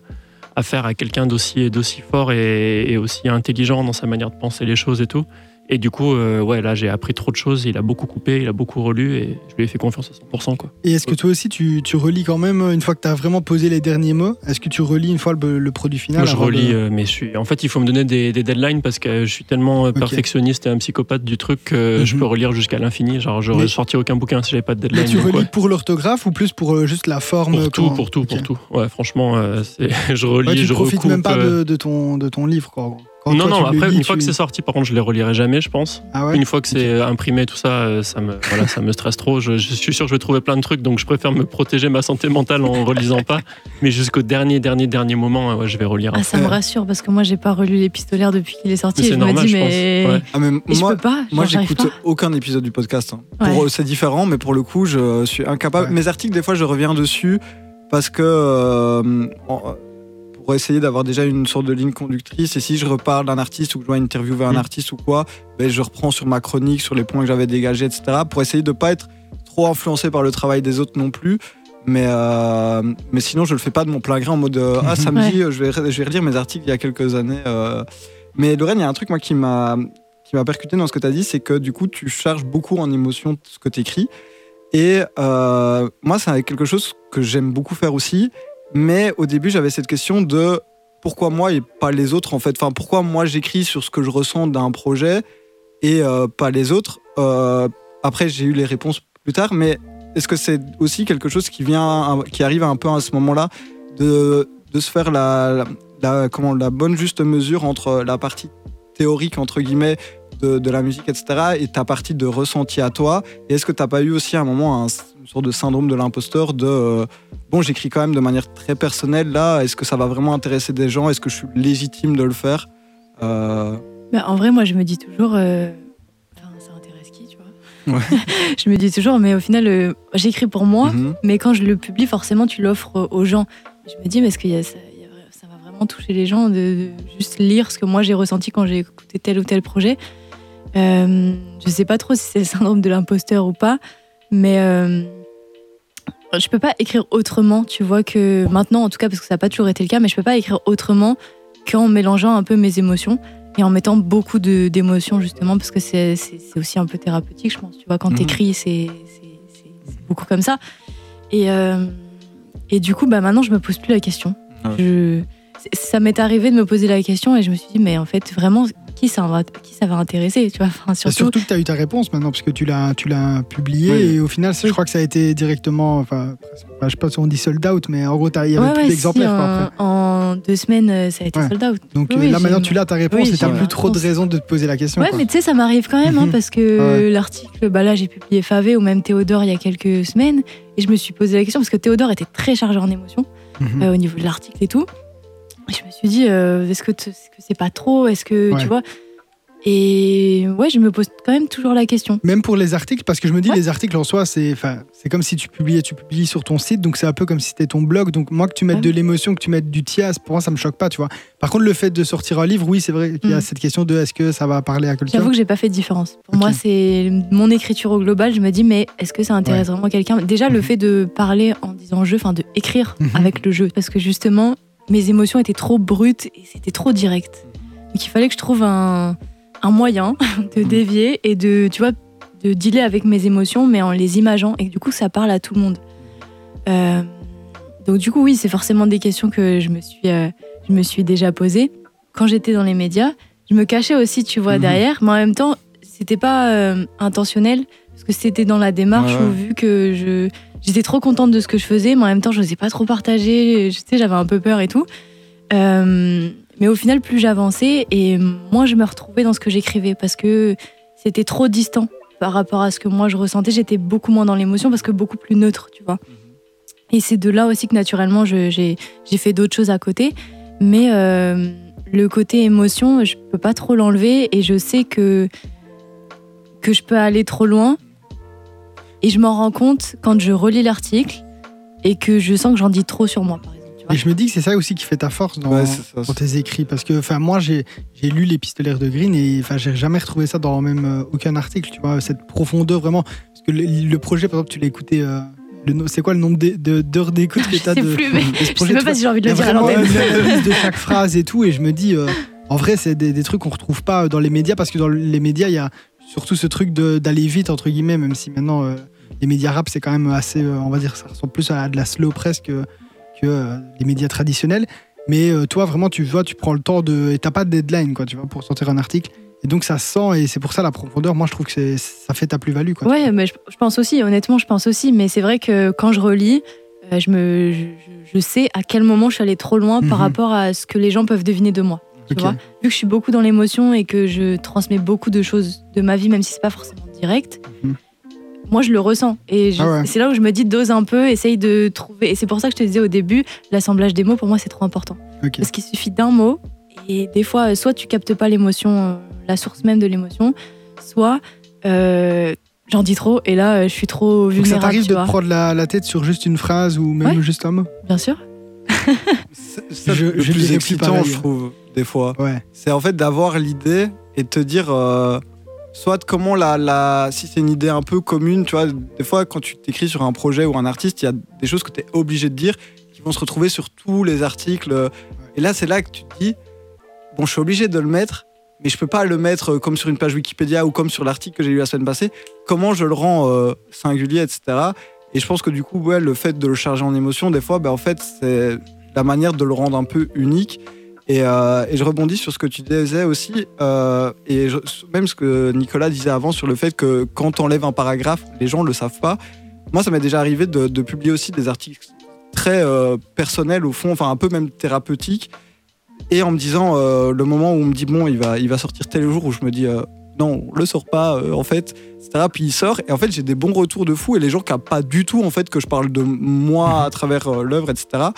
affaire à quelqu'un d'aussi d'aussi fort et, et aussi intelligent dans sa manière de penser les choses et tout. Et du coup, euh, ouais, là, j'ai appris trop de choses. Il a beaucoup coupé, il a beaucoup relu et je lui ai fait confiance à 100%. Quoi. Et est-ce que toi aussi, tu, tu relis quand même, une fois que tu as vraiment posé les derniers mots, est-ce que tu relis une fois le, le produit final Moi, je avant de- relis, euh, mais je suis... en fait, il faut me donner des, des deadlines parce que je suis tellement euh, perfectionniste et un psychopathe du truc que je Mhm. peux relire jusqu'à l'infini. Genre, j'aurais Mais- sorti aucun bouquin si j'avais pas de Mais deadline. tu donc, relis pour l'orthographe ou plus pour juste la forme Pour tout, quand- pour tout, pour tout. Ouais, franchement, euh, je relis, Ouais, tu je profites recoupe. même pas euh, de, de ton, de ton livre, quoi. Quand Non, toi, non, après, lis, une fois tu- que c'est sorti, par contre, je les relirai jamais, je pense. Ah ouais Une fois que c'est imprimé, tout ça, euh, ça me, voilà, ça me stresse trop. Je, je suis sûr que je vais trouver plein de trucs, donc je préfère me protéger ma santé mentale en relisant pas. Mais jusqu'au dernier, dernier, dernier moment, euh, ouais, je vais relire. Ah, ça me rassure parce que moi, j'ai pas relu l'épistolaire depuis qu'il est sorti. Mais et je me dis, je pense. mais. Ouais. Ah, mais Et je moi, peux pas. moi j'écoute aucun épisode du podcast. hein. Pour eux, c'est différent, mais pour le coup, je suis incapable. Ouais. Mes articles, des fois, je reviens dessus parce que euh, en- pour essayer d'avoir déjà une sorte de ligne conductrice. Et si je reparle d'un artiste ou que je dois interviewer un Mm. artiste ou quoi, ben, je reprends sur ma chronique, sur les points que j'avais dégagés, etc. Pour essayer de pas être trop influencé par le travail des autres non plus. Mais, euh, mais sinon, je le fais pas de mon plein gré en mode euh, Ah, samedi, je, vais, je vais relire mes articles il y a quelques années. euh. Mais Lorraine, il y a un truc moi qui m'a qui m'a percuté dans ce que tu as dit, c'est que du coup, tu charges beaucoup en émotion ce que tu écris. Et euh, moi, c'est quelque chose que j'aime beaucoup faire aussi. Mais au début, j'avais cette question de pourquoi moi et pas les autres, en fait. Enfin, pourquoi moi j'écris sur ce que je ressens d'un projet et euh, pas les autres. Euh, après, j'ai eu les réponses plus tard, mais est-ce que c'est aussi quelque chose qui vient, qui arrive un peu à ce moment-là de, de se faire la, comment, la bonne juste mesure entre la partie théorique, entre guillemets, de, de la musique, etc., et ta partie de ressenti à toi Et est-ce que tu n'as pas eu aussi à un moment un, une sorte de syndrome de l'imposteur de euh, bon, j'écris quand même de manière très personnelle là, est-ce que ça va vraiment intéresser des gens? Est-ce que je suis légitime de le faire? Euh, Bah, en vrai, moi, je me dis toujours. euh, Enfin, ça intéresse qui, tu vois? Ouais. Je me dis toujours, mais au final, j'écris pour moi, mhm. mais quand je le publie, forcément, tu l'offres aux gens. Je me dis, mais est-ce que y a ça, il y a vra- ça va vraiment toucher les gens de, de juste lire ce que moi j'ai ressenti quand j'ai écouté tel ou tel projet? Euh, Je sais pas trop si c'est le syndrome de l'imposteur ou pas, mais euh, je peux pas écrire autrement, tu vois, que maintenant, en tout cas, parce que ça n'a pas toujours été le cas, mais je peux pas écrire autrement qu'en mélangeant un peu mes émotions et en mettant beaucoup d'émotions, justement, parce que c'est aussi un peu thérapeutique, je pense. Tu vois, quand Mhm. t'écris, c'est beaucoup comme ça. Et, euh, et du coup, bah, maintenant, je me pose plus la question. Ouais. Je, ça m'est arrivé de me poser la question et je me suis dit, mais en fait, vraiment, qui ça va, qui ça va intéresser tu vois enfin, Et surtout, surtout que tu as eu ta réponse maintenant, parce que tu l'as, tu l'as publié, Oui. et au final, je crois que ça a été directement, enfin, enfin, je sais pas si on dit sold out, mais en gros, t'as- il y avait Ouais, plus ouais, d'exemplaires si, quoi, en, après. en deux semaines, euh, ça a été Ouais. sold out. Donc Oui, euh, là, maintenant, tu l'as ta réponse, oui, et t'as j'ai plus trop de raisons de te poser la question. Ouais, quoi. mais tu sais, ça m'arrive quand même, hein, Mhm. parce que Ouais. l'article, bah là, j'ai publié Favé ou même Théodore il y a quelques semaines, et je me suis posé la question, parce que Théodore était très chargé en émotions, Mhm. euh, au niveau de l'article et tout. Je me suis dit, euh, est-ce que c'est pas trop? Est-ce que, Ouais. tu vois? Et ouais, je me pose quand même toujours la question. Même pour les articles, parce que je me dis, Ouais. les articles en soi, c'est, comme si tu publiais, tu publies sur ton site, donc c'est un peu comme si c'était ton blog. Donc moi, que tu mettes Ouais. de l'émotion, que tu mettes du tias, pour moi, ça me choque pas, tu vois. Par contre, le fait de sortir un livre, oui, c'est vrai qu'il y a Mhm. cette question de est-ce que ça va parler à quelqu'un? J'avoue que j'ai pas fait de différence. Pour moi, c'est mon écriture au global. Je me dis, mais est-ce que ça intéresse vraiment quelqu'un? Déjà, le Mhm. fait de parler en disant jeu, enfin de écrire Mhm. avec le jeu, parce que justement, mes émotions étaient trop brutes et c'était trop direct. Donc il fallait que je trouve un, un moyen de dévier et de, tu vois, de dealer avec mes émotions, mais en les imageant et du coup, ça parle à tout le monde. Euh, Donc du coup, oui, c'est forcément des questions que je me suis, euh, je me suis déjà posées. Quand j'étais dans les médias, je me cachais aussi, tu vois, Mhm. derrière, mais en même temps, c'était pas euh, intentionnel, parce que c'était dans la démarche ouais. où vu que je, j'étais trop contente de ce que je faisais, mais en même temps, je n'osais pas trop partager, je sais, j'avais un peu peur et tout. Euh, mais au final, plus j'avançais et moins je me retrouvais dans ce que j'écrivais, parce que c'était trop distant par rapport à ce que moi je ressentais. J'étais beaucoup moins dans l'émotion, parce que beaucoup plus neutre, tu vois. Et c'est de là aussi que naturellement, j'ai j'ai fait d'autres choses à côté. Mais euh, le côté émotion, je peux pas trop l'enlever et je sais que, que je peux aller trop loin. Et je m'en rends compte quand je relis l'article et que je sens que j'en dis trop sur moi, par exemple. tu vois. Et je me dis que c'est ça aussi qui fait ta force dans, Ouais, c'est ça. dans tes écrits. Parce que enfin, moi, j'ai lu l'épistolaire de Green et enfin, j'ai jamais retrouvé ça dans même euh, aucun article. Tu vois, cette profondeur vraiment. Parce que le, le projet, par exemple, tu l'as écouté. euh, c'est quoi le nombre d'heures d'écoute que Je tu as sais de, plus, mais de ce je sais projet, même pas si j'ai envie de le a dire à une analyse de chaque phrase et tout. Et je me dis, euh, en vrai, c'est des, des trucs qu'on retrouve pas dans les médias parce que dans les médias, il y a surtout ce truc d'aller vite, entre guillemets, même si maintenant euh, les médias rap, c'est quand même assez, euh, on va dire, ça ressemble plus à de la slow press que, que euh, les médias traditionnels. Mais euh, toi, vraiment, tu vois, tu prends le temps de. Et t'as pas de deadline, quoi, tu vois, pour sortir un article. Et donc, ça se sent, et c'est pour ça la profondeur. Moi, je trouve que c'est- ça fait ta plus-value, quoi. Ouais, mais je, je pense aussi, honnêtement, je pense aussi. Mais c'est vrai que quand je relis, je, me, je, sais à quel moment je suis allée trop loin par Mhm. rapport à ce que les gens peuvent deviner de moi. Tu vois Vu que je suis beaucoup dans l'émotion et que je transmets beaucoup de choses de ma vie, même si c'est pas forcément direct, Mhm. Moi je le ressens. Et Ah ouais. c'est là où je me dis dose un peu, essaye de trouver. Et c'est pour ça que je te disais au début, l'assemblage des mots, pour moi, c'est trop important. Parce qu'il suffit d'un mot, et des fois, soit tu captes pas l'émotion, euh, la source même de l'émotion, soit euh, j'en dis trop, et là, euh, je suis trop Donc, ça vulnérable. t'arrive de vois. prendre la, la tête sur juste une phrase ou même Ouais. juste un mot Bien sûr. C'est ça Je- le je plus excitant, pareil. je trouve, des fois. Ouais. C'est en fait d'avoir l'idée et de te dire, euh, soit comment la, si c'est une idée un peu commune, tu vois, des fois quand tu t'écris sur un projet ou un artiste, il y a des choses que tu es obligé de dire qui vont se retrouver sur tous les articles. Et là, c'est là que tu te dis, bon, je suis obligé de le mettre, mais je peux pas le mettre euh, comme sur une page Wikipédia ou comme sur l'article que j'ai lu la semaine passée. Comment je le rends euh, singulier, etc. Et je pense que du coup, ouais, le fait de le charger en émotion, des fois, ben, en fait, c'est la manière de le rendre un peu unique. Et, euh, et je rebondis sur ce que tu disais aussi, euh, et même ce que Nicolas disait avant sur le fait que quand on enlève un paragraphe, les gens ne le savent pas. Moi, ça m'est déjà arrivé de, publier aussi des articles très euh, personnels au fond, enfin un peu même thérapeutiques, et en me disant le moment où on me dit bon, il va, il va sortir tel jour où je me dis non, on le sort pas en fait, etc. Puis il sort, et en fait j'ai des bons retours de fou, et les gens qui pas du tout en fait que je parle de moi à travers l'œuvre, etc.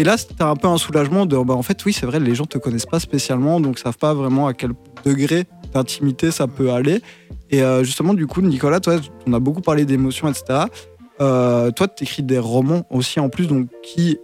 Et là, c'était un peu un soulagement de, bah, en fait, oui, c'est vrai, les gens te connaissent pas spécialement, donc savent pas vraiment à quel degré d'intimité ça peut aller. Et euh, justement, du coup, Nicolas, toi, on a beaucoup parlé d'émotions, etc. Euh, toi, tu écris des romans aussi en plus, donc qui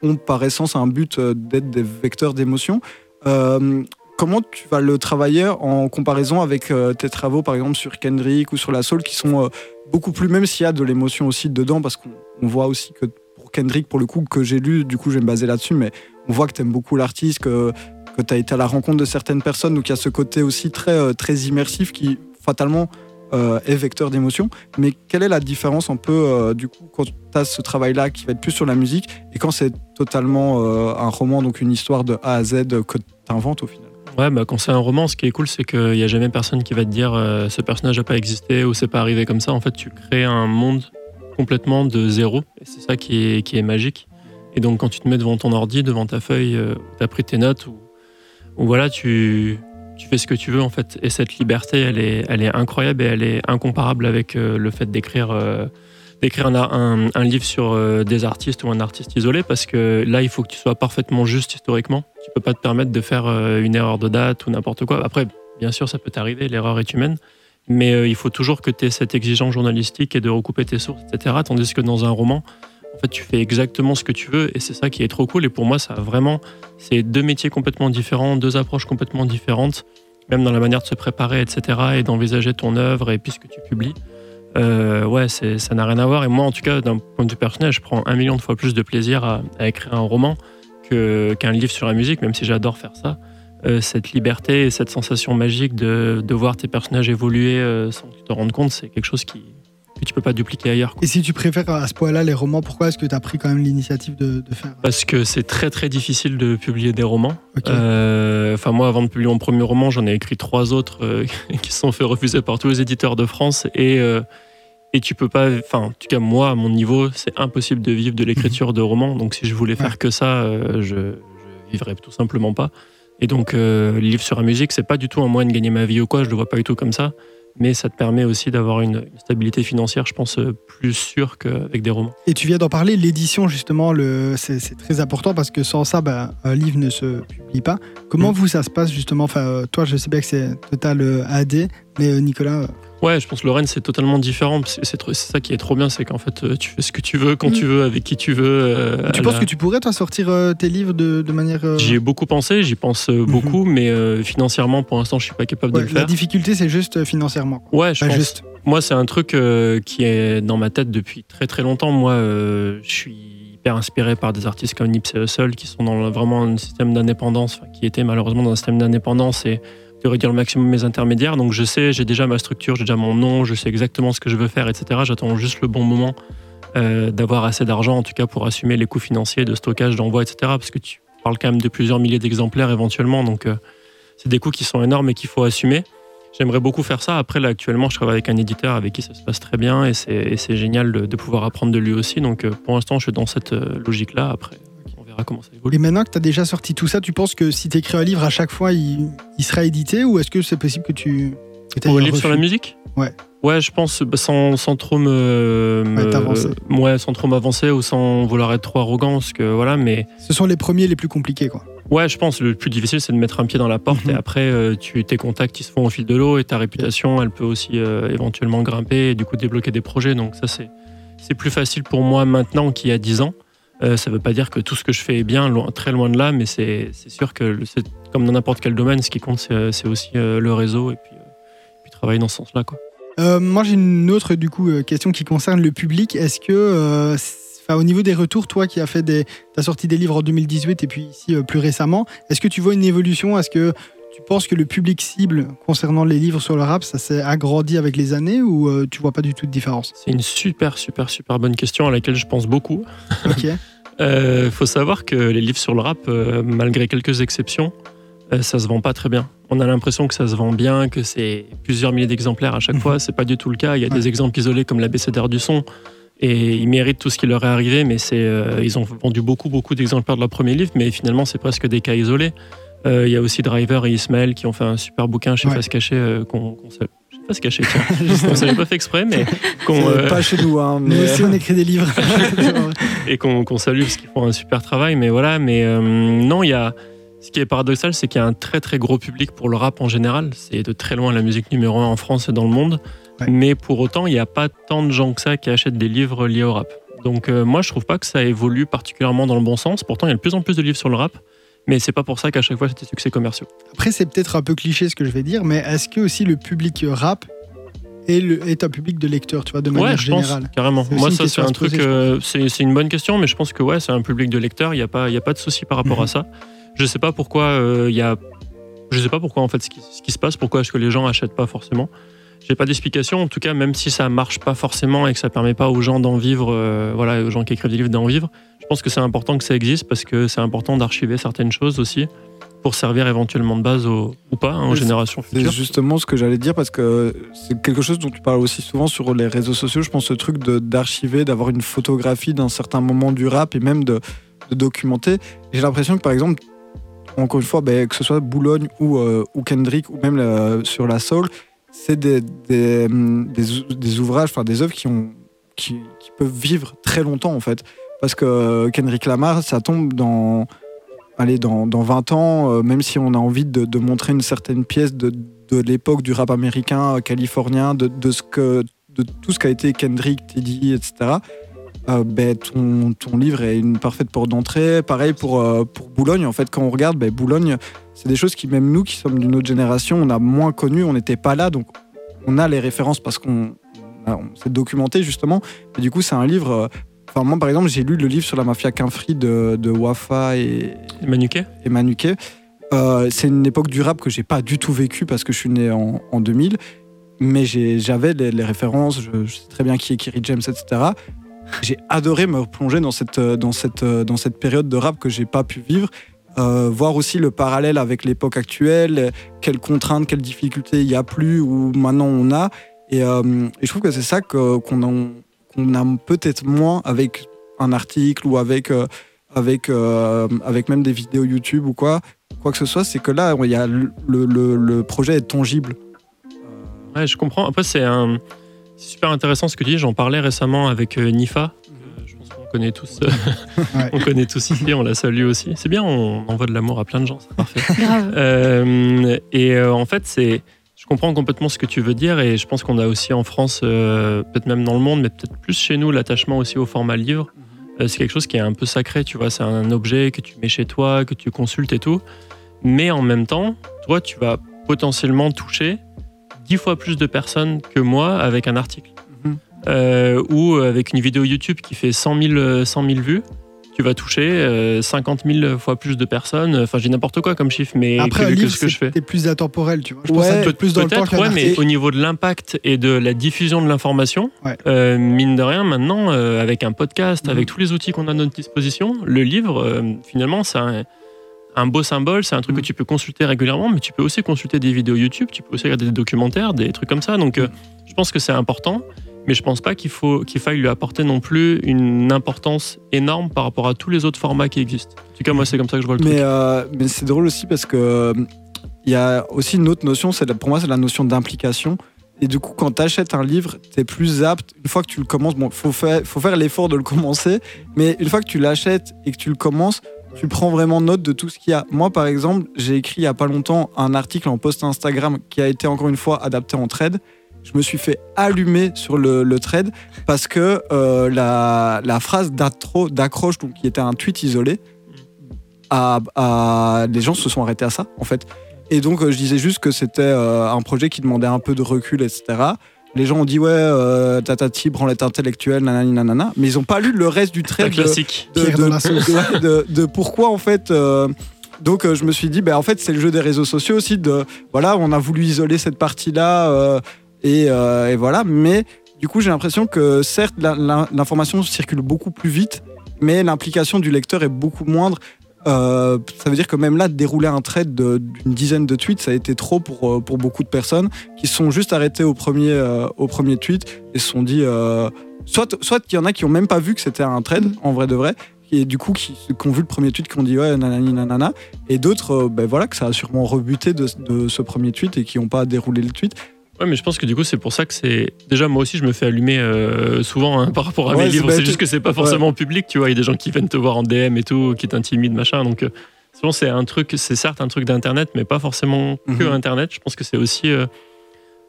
ont par essence un but euh, d'être des vecteurs d'émotions. Euh, comment tu vas le travailler en comparaison avec tes travaux, par exemple, sur Kendrick ou sur la Soul, qui sont beaucoup plus, même s'il y a de l'émotion aussi dedans, parce qu'on on voit aussi que Kendrick, pour le coup, que j'ai lu, du coup, je vais me baser là-dessus, mais on voit que tu aimes beaucoup l'artiste, que, que tu as été à la rencontre de certaines personnes, donc il y a ce côté aussi très, euh, très immersif qui, fatalement, euh, est vecteur d'émotion. Mais quelle est la différence un peu, euh, du coup, quand tu as ce travail-là qui va être plus sur la musique et quand c'est totalement un roman, donc une histoire de A à Z que tu inventes au final? Ouais, bah, quand c'est un roman, ce qui est cool, c'est qu'il n'y a jamais personne qui va te dire ce personnage n'a pas existé ou c'est pas arrivé comme ça. En fait, tu crées un monde complètement de zéro. C'est ça qui est, magique. Et donc, quand tu te mets devant ton ordi, devant ta feuille, euh, tu as pris tes notes, ou, voilà, tu, fais ce que tu veux, en fait. Et cette liberté, elle est, elle est incroyable et elle est incomparable avec euh, le fait d'écrire. euh, d'écrire un, un- livre sur euh, des artistes ou un artiste isolé parce que là il faut que tu sois parfaitement juste historiquement tu peux pas te permettre de faire une erreur de date ou n'importe quoi après bien sûr ça peut t'arriver l'erreur est humaine mais euh, il faut toujours que tu aies cette exigence journalistique et de recouper tes sources etc tandis que dans un roman en fait tu fais exactement ce que tu veux et c'est ça qui est trop cool et pour moi ça vraiment c'est deux métiers complètement différents deux approches complètement différentes même dans la manière de se préparer etc et d'envisager ton œuvre et puis ce que tu publies euh, ouais, ça n'a rien à voir. Et moi, en tout cas, d'un point de vue personnel, je prends un million de fois plus de plaisir à, écrire un roman qu'un livre sur la musique, même si j'adore faire ça. Euh, cette liberté et cette sensation magique de, de voir tes personnages évoluer euh, sans que tu te rendes compte, c'est quelque chose qui, que tu peux pas dupliquer ailleurs. quoi. Et si tu préfères à ce point-là les romans, pourquoi est-ce que tu as pris quand même l'initiative de, de faire Parce que c'est très très difficile de publier des romans. Euh, Enfin moi, avant de publier mon premier roman, j'en ai écrit trois autres euh, qui se sont fait refuser par tous les éditeurs de France et euh, et tu peux pas. Enfin, en tout cas moi, à mon niveau, c'est impossible de vivre de l'écriture de romans. Donc si je voulais faire que ça, je, je vivrais tout simplement pas. Et donc euh, le livre sur la musique, c'est pas du tout un moyen de gagner ma vie ou quoi. Je le vois pas du tout comme ça. Mais ça te permet aussi d'avoir une, une stabilité financière, je pense, euh, plus sûre qu'avec des romans. Et tu viens d'en parler, l'édition justement, le, c'est, c'est très important parce que sans ça, ben, un livre ne se publie pas. Comment Mm. vous ça se passe justement? Enfin, euh, toi, je sais bien que c'est total AD, mais euh, Nicolas, Ouais, je pense que Lorraine, c'est totalement différent. C'est ça qui est trop bien, c'est qu'en fait, euh, tu fais ce que tu veux, quand Mm. tu veux, avec qui tu veux. euh, tu penses la- que tu pourrais toi sortir euh, tes livres de, de manière euh, J'y ai beaucoup pensé, j'y pense euh, beaucoup, mais euh, financièrement, pour l'instant, je suis pas capable ouais, de le La faire. difficulté, c'est juste euh, financièrement. Ouais, je Pas pense. juste. Moi, c'est un truc euh, qui est dans ma tête depuis très très longtemps. Moi, euh, je suis hyper inspiré par des artistes comme Nipsey Hussle qui sont dans vraiment un système d'indépendance, enfin, qui étaient malheureusement dans un système d'indépendance et de réduire le maximum mes intermédiaires. Donc, je sais, j'ai déjà ma structure, j'ai déjà mon nom, je sais exactement ce que je veux faire, etc. J'attends juste le bon moment euh, d'avoir assez d'argent, en tout cas, pour assumer les coûts financiers de stockage, d'envoi, etc. Parce que tu parles quand même de plusieurs milliers d'exemplaires éventuellement. Donc, euh, c'est des coûts qui sont énormes et qu'il faut assumer. J'aimerais beaucoup faire ça. Après, là, actuellement, je travaille avec un éditeur avec qui ça se passe très bien et c'est génial de, de pouvoir apprendre de lui aussi. Donc, euh, pour l'instant, je suis dans cette logique-là. Après, verra comment ça évolue. Et maintenant que tu as déjà sorti tout ça, tu penses que si tu écris un livre à chaque fois, il, il sera édité ou est-ce que c'est possible que tu. que un livre sur la musique? Ouais. Ouais, je pense bah, sans, sans trop me. Ouais, sans trop m'avancer ou sans vouloir être trop arrogant. Parce que voilà, mais Ce sont les premiers les plus compliqués, quoi. ouais, je pense le plus difficile, c'est de mettre un pied dans la porte Mhm. et après, euh, tu, tes contacts ils se font au fil de l'eau et ta réputation, elle peut aussi euh, éventuellement grimper et du coup débloquer des projets. Donc, ça, c'est c'est plus facile pour moi maintenant qu'il y a 10 ans. Euh, ça veut pas dire que tout ce que je fais est bien, très loin de là, mais c'est sûr que comme dans n'importe quel domaine, ce qui compte, c'est aussi euh, le réseau et puis, euh, puis travailler dans ce sens-là. moi, j'ai une autre du coup question qui concerne le public. Est-ce que, au niveau des retours, toi qui as fait des, t'as sorti des livres en 2018 et puis ici plus récemment, est-ce que tu vois une évolution? Tu penses que le public cible concernant les livres sur le rap, ça s'est agrandi avec les années ou euh, tu vois pas du tout de différence? C'est une super, super, super bonne question à laquelle je pense beaucoup. Ok. Il faut savoir que les livres sur le rap, euh, malgré quelques exceptions, euh, ça se vend pas très bien. On a l'impression que ça se vend bien, que c'est plusieurs milliers d'exemplaires à chaque Mhm. fois. C'est pas du tout le cas. Il y a Ouais. des exemples isolés comme l'ABCDR du son. Et ils méritent tout ce qui leur est arrivé, mais c'est, euh, ils ont vendu beaucoup, beaucoup d'exemplaires de leur premier livre, mais finalement, c'est presque des cas isolés. Euh, Il y a aussi Driver et Ismaël qui ont fait un super bouquin chez Ouais. Face Caché euh, qu'on qu'on sait- chez Face Caché, tiens. on s'en est pas fait exprès, mais qu'on euh, Pas chez nous, hein, Nous mais aussi, on écrit des livres. et qu'on salue parce qu'ils font un super travail. Mais voilà, mais euh, non, il y a. Ce qui est paradoxal, c'est qu'il y a un très très gros public pour le rap en général. C'est de très loin la musique numéro un en France et dans le monde. Ouais. Mais pour autant, il n'y a pas tant de gens que ça qui achètent des livres liés au rap. Donc euh, moi, je trouve pas que ça évolue particulièrement dans le bon sens. Pourtant, il y a de plus en plus de livres sur le rap. Mais c'est pas pour ça qu'à chaque fois, des succès commerciaux. Après, c'est peut-être un peu cliché ce que je vais dire, mais est-ce que aussi le public rap est, le- est un public de lecteurs, tu vois, de manière Ouais, je pense, générale? carrément. C'est aussi Moi, ça, c'est un truc. euh, c'est une bonne question, mais je pense que ouais, c'est un public de lecteurs. Il n'y a, pas- il a pas de souci par rapport Mhm. à ça. Je sais pas pourquoi euh, il y a. Je sais pas pourquoi, en fait, ce qui, ce qui se passe, pourquoi est-ce que les gens achètent pas forcément. J'ai pas d'explication. En tout cas, même si ça marche pas forcément et que ça permet pas aux gens d'en vivre, euh, voilà, aux gens qui écrivent des livres d'en vivre, je pense que c'est important que ça existe parce que c'est important d'archiver certaines choses aussi pour servir éventuellement de base au- ou pas hein, aux c'est- générations C'est futures. justement ce que j'allais dire parce que c'est quelque chose dont tu parles aussi souvent sur les réseaux sociaux. Je pense ce truc d'archiver, d'avoir une photographie d'un certain moment du rap et même de, de documenter. J'ai l'impression que par exemple, encore une fois, ben, que ce soit Boulogne ou, euh, ou Kendrick ou même euh, sur la soul, c'est des, des, hum, des ou- des ouvrages, enfin des œuvres qui, ont, qui, peuvent vivre très longtemps en fait. Parce que euh, Kendrick Lamar, ça tombe dans, allez, dans, dans 20 ans, euh, même si on a envie de, montrer une certaine pièce de, de l'époque du rap américain, euh, californien, de, de, de tout ce qu'a été Kendrick, Teddy, etc. euh, ben, ton, ton livre est une parfaite porte d'entrée. Pareil pour, euh, pour Boulogne. En fait, quand on regarde, ben, Boulogne, c'est des choses qui, même nous qui sommes d'une autre génération, on a moins connu, on n'était pas là. Donc, on a les références parce qu'on s'est documenté, justement. Et du coup, c'est un livre. euh, Enfin, moi, par exemple, j'ai lu le livre sur la mafia Quinfri de, de Wafa et, Manuquet et Manuquet. Euh, c'est une époque du rap que j'ai pas du tout vécu parce que je suis né en, en 2000. mais j'avais les, références, je, sais très bien qui est Kiri James, etc. J'ai adoré me plonger dans cette, dans, cette, dans cette période de rap que j'ai pas pu vivre. Euh, voir aussi le parallèle avec l'époque actuelle, quelles contraintes, quelles difficultés il y a plus ou maintenant on a. Et, euh, je trouve que c'est ça qu'on a, peut-être moins avec un article ou avec, euh, avec, avec même des vidéos YouTube ou quoi, quoi que ce soit, c'est que là, y a le, le, projet est tangible. Ouais, je comprends. Après, c'est un... super intéressant ce que tu dis. J'en parlais récemment avec Nifa, connaît tous, euh, on connaît tous ici, on la salue aussi. C'est bien, on envoie de l'amour à plein de gens, c'est parfait. Euh, et euh, en fait, c'est, je comprends complètement ce que tu veux dire et je pense qu'on a aussi en France, peut-être même dans le monde, mais peut-être plus chez nous, l'attachement aussi au format livre. C'est quelque chose qui est un peu sacré, tu vois. C'est un objet que tu mets chez toi, que tu consultes et tout. Mais en même temps, toi, tu vas potentiellement toucher dix fois plus de personnes que moi avec un article. Euh, ou avec une vidéo YouTube qui fait 100 000, 100 000 vues, tu vas toucher 50 euh, 000 fois plus de personnes. Enfin, j'ai n'importe quoi comme chiffre, mais Après, que, livre, que ce que je fais. C'est plus intemporel, tu vois. Je ouais, pense plus dans le temps ouais, mais au niveau de l'impact et de la diffusion de l'information, euh, mine de rien, maintenant, avec un podcast, avec mhm. tous les outils qu'on a à notre disposition, le livre, finalement, c'est un, beau symbole, c'est un truc que mhm. tu peux consulter régulièrement, mais tu peux aussi consulter des vidéos YouTube, tu peux aussi regarder des documentaires, des trucs comme ça. Donc, mhm. je pense que c'est important mais je pense pas qu'il faut qu'il faille lui apporter non plus une importance énorme par rapport à tous les autres formats qui existent. En tout cas, moi, c'est comme ça que je vois le mais, truc. Euh, mais c'est drôle aussi parce que il y a aussi une autre notion, c'est pour moi, c'est la notion d'implication. Et du coup, quand tu achètes un livre, tu es plus apte, une fois que tu le commences, bon, faut faire, faut faire l'effort de le commencer, mais une fois que tu l'achètes et que tu le commences, tu prends vraiment note de tout ce qu'il y a. Moi, par exemple, j'ai écrit il y a pas longtemps un article en post Instagram qui a été encore une fois adapté en trade je me suis fait allumer sur le, le trade parce que euh, la, phrase d'accroche, qui était un tweet isolé, les gens se sont arrêtés à ça, en fait. Et donc, euh, je disais juste que c'était euh, un projet qui demandait un peu de recul, etc. Les gens ont dit, ouais, euh, tatati, branlette intellectuelle, nanani, nanana. Mais ils n'ont pas lu le reste du classique. De, de, de, pourquoi, en fait. donc je me suis dit, ben, en fait, c'est le jeu des réseaux sociaux aussi. De, voilà, on a voulu isoler cette partie-là. Euh, et, voilà, mais du coup, j'ai l'impression que certes, l'information circule beaucoup plus vite, mais l'implication du lecteur est beaucoup moindre. Euh, ça veut dire que même là, dérouler un trade d'une dizaine de tweets, ça a été trop pour, euh, pour beaucoup de personnes qui se sont juste arrêtées au premier, au premier tweet et se sont dit. soit soit qu'il y en a qui ont même pas vu que c'était un trade, mm. en vrai de vrai, et du coup qui, qui, ont vu le premier tweet qui ont dit ouais nanani nanana et d'autres ben voilà que ça a sûrement rebuté de, de, ce premier tweet et qui n'ont pas déroulé le tweet Ouais, mais je pense que du coup, c'est pour ça que c'est. Déjà, moi aussi, je me fais allumer euh, souvent hein, par rapport à mes livres. C'est juste que c'est pas forcément public, tu vois. Il y a des gens qui viennent te voir en DM et tout, qui t'intimident, machin. Donc, euh, souvent, c'est un truc, c'est certes un truc d'Internet, mais pas forcément que mhm. Internet. Je pense que c'est aussi. Euh,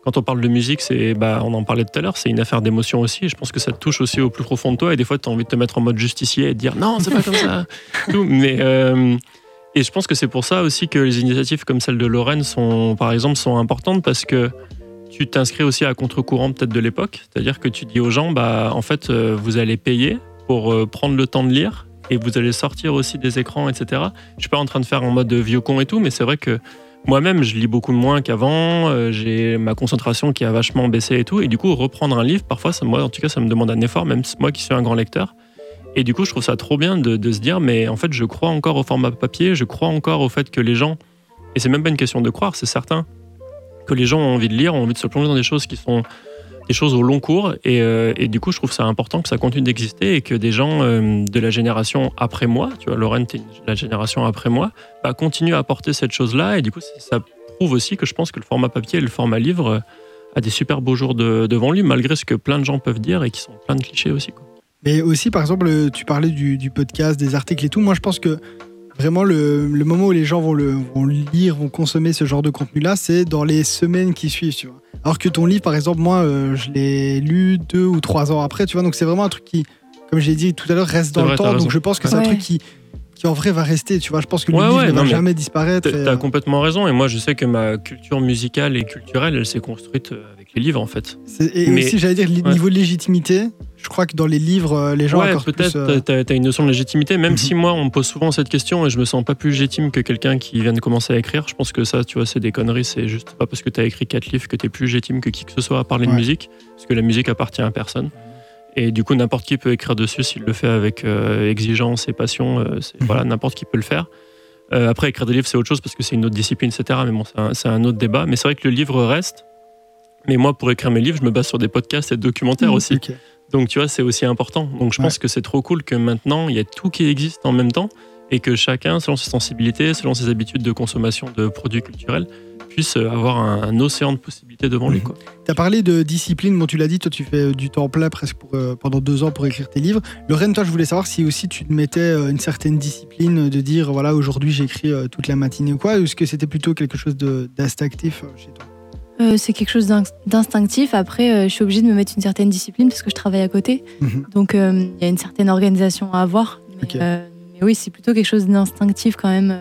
quand on parle de musique, c'est, bah, on en parlait tout à l'heure, c'est une affaire d'émotion aussi. Je pense que ça te touche aussi au plus profond de toi. Et des fois, tu as envie de te mettre en mode justicier et de dire non, c'est pas comme ça. Mais. et je pense que c'est pour ça aussi que les initiatives comme celle de Lorraine sont, par exemple, sont importantes parce que tu t'inscris aussi à contre-courant peut-être de l'époque, c'est-à-dire que tu dis aux gens, bah en fait, euh, vous allez payer pour euh, prendre le temps de lire et vous allez sortir aussi des écrans, etc. Je suis pas en train de faire en mode vieux con et tout, mais c'est vrai que moi-même, je lis beaucoup moins qu'avant. Euh, j'ai ma concentration qui a vachement baissé et tout. Et du coup, reprendre un livre, parfois, ça, moi, en tout cas, ça me demande un effort, même moi qui suis un grand lecteur. Et du coup, je trouve ça trop bien de, de se dire, mais en fait, je crois encore au format papier, je crois encore au fait que les gens, et c'est même pas une question de croire, c'est certain, que les gens ont envie de lire, ont envie de se plonger dans des choses qui sont des choses au long cours. Et, euh, du coup, je trouve ça important que ça continue d'exister et que des gens euh, de la génération après moi, tu vois, Laurent, la génération après moi, bah, continuent à apporter cette chose-là. Et du coup, ça prouve aussi que je pense que le format papier et le format livre euh, a des super beaux jours devant lui, malgré ce que plein de gens peuvent dire et qui sont plein de clichés aussi. Mais aussi, par exemple, tu parlais du podcast, des articles et tout. Moi, je pense que vraiment le, moment où les gens vont le vont lire, vont consommer ce genre de contenu-là, c'est dans les semaines qui suivent, tu vois. Alors que ton livre, par exemple, moi, euh, je l'ai lu deux ou trois ans après, tu vois. Donc c'est vraiment un truc qui, comme j'ai dit tout à l'heure, reste dans le temps. Donc je pense que c'est un truc qui qui en vrai va rester. Tu vois, je pense que le Ouais, livre ouais, ne va jamais disparaître. T'as t'as euh, complètement raison. Et moi, je sais que ma culture musicale et culturelle, elle s'est construite euh, avec les livres, en fait. et mais- aussi, j'allais dire, ouais. niveau légitimité, je crois que dans les livres, euh, les gens ouais, peut-être. euh, T'as t'as une notion de légitimité, même Mhm. si moi, on me pose souvent cette question et je me sens pas plus légitime que quelqu'un qui vient de commencer à écrire. Je pense que ça, tu vois, c'est des conneries. C'est juste pas parce que t'as écrit quatre livres que t'es plus légitime que qui que ce soit à parler de musique, parce que la musique appartient à personne. Et du coup, n'importe qui peut écrire dessus s'il le fait avec euh, exigence et passion. euh, Mhm. Voilà, n'importe qui peut le faire. Euh, après, écrire des livres, c'est autre chose parce que c'est une autre discipline, etc. Mais bon, c'est un, autre débat. Mais c'est vrai que le livre reste. Mais moi, pour écrire mes livres, je me base sur des podcasts et documentaires Mhm. aussi. Donc tu vois, c'est aussi important. Donc je Ouais. pense que c'est trop cool que maintenant, il y a tout qui existe en même temps et que chacun, selon ses sensibilités, selon ses habitudes de consommation de produits culturels, puisse avoir un, un océan de possibilités devant lui. Mhm. Quoi. Tu as parlé de discipline, bon, tu l'as dit, toi tu fais euh, du temps plein presque pour, euh, pendant deux ans pour écrire tes livres. Lorraine, toi je voulais savoir si aussi tu te mettais euh, une certaine discipline de dire voilà aujourd'hui j'écris toute la matinée ou quoi, ou est-ce que c'était plutôt quelque chose d'instinctif chez toi? Euh, c'est quelque chose d'in- d'instinctif. Après, euh, je suis obligée de me mettre une certaine discipline parce que je travaille à côté. Mhm. Donc, euh, il y a une certaine organisation à avoir. Mais, euh, oui, c'est plutôt quelque chose d'instinctif quand même.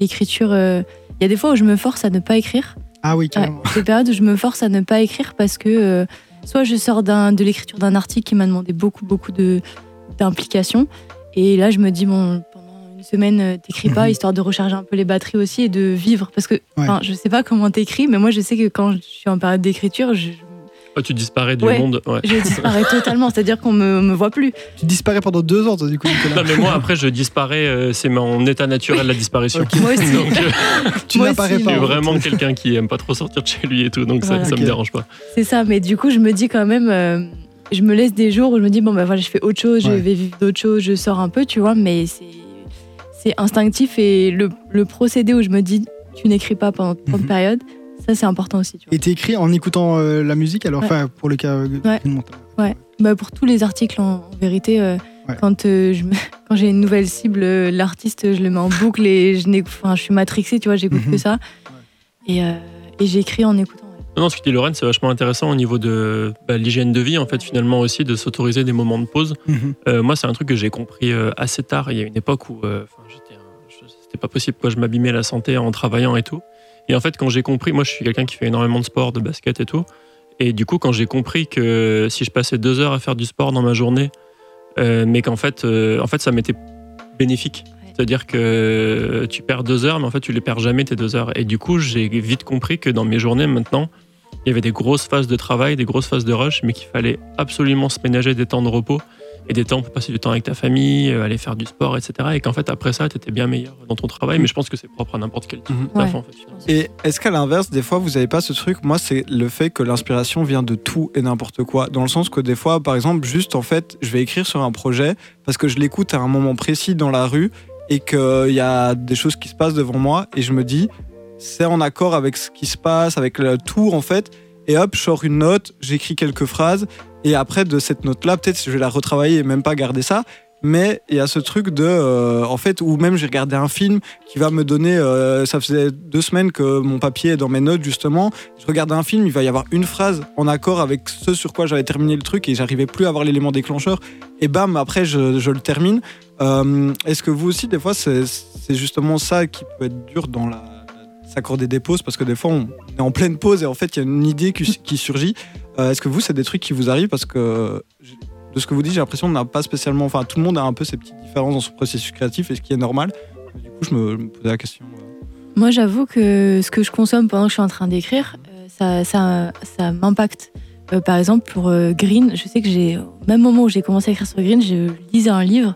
L'écriture, euh, il y a des fois où je me force à ne pas écrire. Ah oui, Ouais, carrément. des périodes où je me force à ne pas écrire parce que euh, soit je sors de l'écriture d'un article qui m'a demandé beaucoup, beaucoup de- d'implication. Et là, je me dis, bon, pendant une semaine, euh, t'écris pas, Mhm. histoire de recharger un peu les batteries aussi et de vivre. Parce que, Ouais. enfin, je sais pas comment t'écris, mais moi, je sais que quand je suis en période d'écriture, je, Oh, tu disparais du Ouais. monde. ouais. je disparais totalement. C'est-à-dire qu'on me, me voit plus. Tu disparais pendant deux ans, toi, du coup, Nicolas. Non, mais moi, après, je disparais. euh, c'est mon état naturel, la disparition. Ok. Moi aussi. Donc, euh, tu n'apparais pas. je suis vraiment quelqu'un qui aime pas trop sortir de chez lui et tout. Donc, ça, Voilà. ça me dérange pas. C'est ça, mais du coup, je me dis quand même, euh, je me laisse des jours où je me dis, bon, ben voilà, je fais autre chose, je vais vivre d'autres choses, je sors un peu, tu vois, mais c'est, c'est instinctif et le, le procédé où je me dis, tu n'écris pas pendant tant de Mhm. périodes, ça, c'est important aussi, tu vois. Et t'écris en écoutant euh, la musique, alors, Ouais. pour le cas euh, Ouais. Ouais. Bah, pour tous les articles, en, en vérité, euh, Ouais. quand, euh, je me- quand j'ai une nouvelle cible, euh, l'artiste, je le mets en boucle et je, je suis matrixée, tu vois, j'écoute Mhm. que ça. Et, euh, et j'écris en écoutant. Non, non, ce que dit Lorraine, c'est vachement intéressant au niveau de bah, l'hygiène de vie, en fait, finalement aussi, de s'autoriser des moments de pause. Mhm. Euh, moi, c'est un truc que j'ai compris euh, assez tard. Il y a une époque où euh, c'était pas possible. Quoi. Je m'abîmais la santé en travaillant et tout. Et en fait, quand j'ai compris, moi, je suis quelqu'un qui fait énormément de sport, de basket et tout. Et du coup, quand j'ai compris que si je passais deux heures à faire du sport dans ma journée, euh, mais qu'en fait, euh, en fait, ça m'était bénéfique. Ouais. C'est-à-dire que tu perds deux heures, mais en fait, tu les perds jamais tes deux heures. Et du coup, j'ai vite compris que dans mes journées maintenant, il y avait des grosses phases de travail, des grosses phases de rush, mais qu'il fallait absolument se ménager des temps de repos et des temps pour passer du temps avec ta famille, euh, aller faire du sport, etc. Et qu'en fait, après ça, tu étais bien meilleur dans ton travail. Mais je pense que c'est propre à n'importe quel type Mhm. Ouais. en fait. Et est-ce qu'à l'inverse, des fois, vous n'avez pas ce truc? Moi, c'est le fait que l'inspiration vient de tout et n'importe quoi. Dans le sens que des fois, par exemple, juste en fait, je vais écrire sur un projet parce que je l'écoute à un moment précis dans la rue et qu'il y a des choses qui se passent devant moi et je me dis, c'est en accord avec ce qui se passe, avec le tour en fait. Et hop, je sors une note, j'écris quelques phrases et après de cette note-là, peut-être je vais la retravailler et même pas garder ça. Mais il y a ce truc de, euh, en fait, où même j'ai regardé un film qui va me donner, euh, ça faisait deux semaines que mon papier est dans mes notes justement. Je regarde un film, il va y avoir une phrase en accord avec ce sur quoi j'avais terminé le truc et j'arrivais plus à avoir l'élément déclencheur. Et bam, après je, le termine. Euh, Est-ce que vous aussi, des fois, c'est justement ça qui peut être dur dans la s'accorder des pauses parce que des fois on est en pleine pause et en fait il y a une idée qui, surgit. Euh, Est-ce que vous, c'est des trucs qui vous arrivent parce que de ce que vous dites, j'ai l'impression qu'on n'a pas spécialement, enfin tout le monde a un peu ses petites différences dans son processus créatif et ce qui est normal. Du coup, je me, posais la question. euh. Moi, j'avoue que ce que je consomme pendant que je suis en train d'écrire, euh, ça, m'impacte. Par exemple, pour Green, je sais que j'ai, au même moment où j'ai commencé à écrire sur Green, je lisais un livre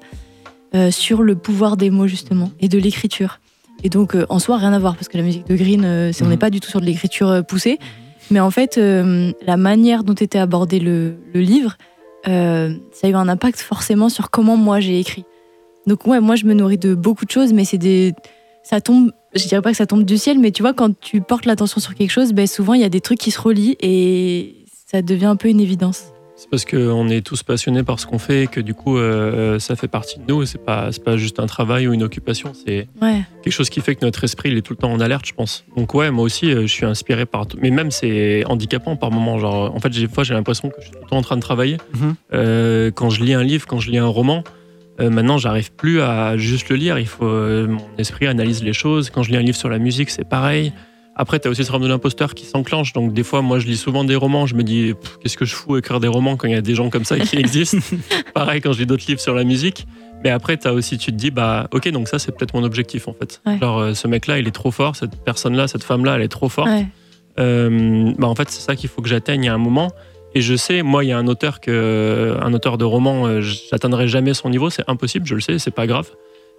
sur le pouvoir des mots, justement, et de l'écriture. Et donc, euh, en soi, rien à voir, parce que la musique de Green, euh, on Mhm. n'est pas du tout sur de l'écriture euh, poussée. Mais en fait, la manière dont était abordé le, le livre, ça a eu un impact forcément sur comment moi j'ai écrit. Donc, ouais, moi, je me nourris de beaucoup de choses, mais c'est des. Ça tombe je dirais pas que ça tombe du ciel, mais tu vois, quand tu portes l'attention sur quelque chose, ben souvent il y a des trucs qui se relient et ça devient un peu une évidence. C'est parce qu'on est tous passionnés par ce qu'on fait et que du coup, euh, ça fait partie de nous. C'est pas, c'est pas juste un travail ou une occupation. C'est Ouais. quelque chose qui fait que notre esprit il est tout le temps en alerte, je pense. Donc ouais, moi aussi, euh, je suis inspiré par tout. Mais même c'est handicapant par moments. Genre, en fait, des fois, j'ai l'impression que je suis tout le temps en train de travailler. Mhm. Euh, quand je lis un livre, quand je lis un roman, Euh, maintenant, j'arrive plus à juste le lire. Il faut euh, mon esprit analyse les choses. Quand je lis un livre sur la musique, c'est pareil. Après, tu as aussi ce syndrome de l'imposteur qui s'enclenche. Donc, des fois, moi, je lis souvent des romans. Je me dis, qu'est-ce que je fous écrire des romans quand il y a des gens comme ça qui existent? Pareil quand je lis d'autres livres sur la musique. Mais après, as aussi, tu te dis, bah, ok, donc ça, c'est peut-être mon objectif, en fait. Ouais. Genre, euh, ce mec-là, il est trop fort. Cette personne-là, cette femme-là, elle est trop forte. Ouais. Euh, bah, en fait, c'est ça qu'il faut que j'atteigne à un moment. Et je sais, moi, il y a un auteur que, un auteur de roman, euh, j'atteindrai jamais son niveau. C'est impossible, je le sais, c'est pas grave.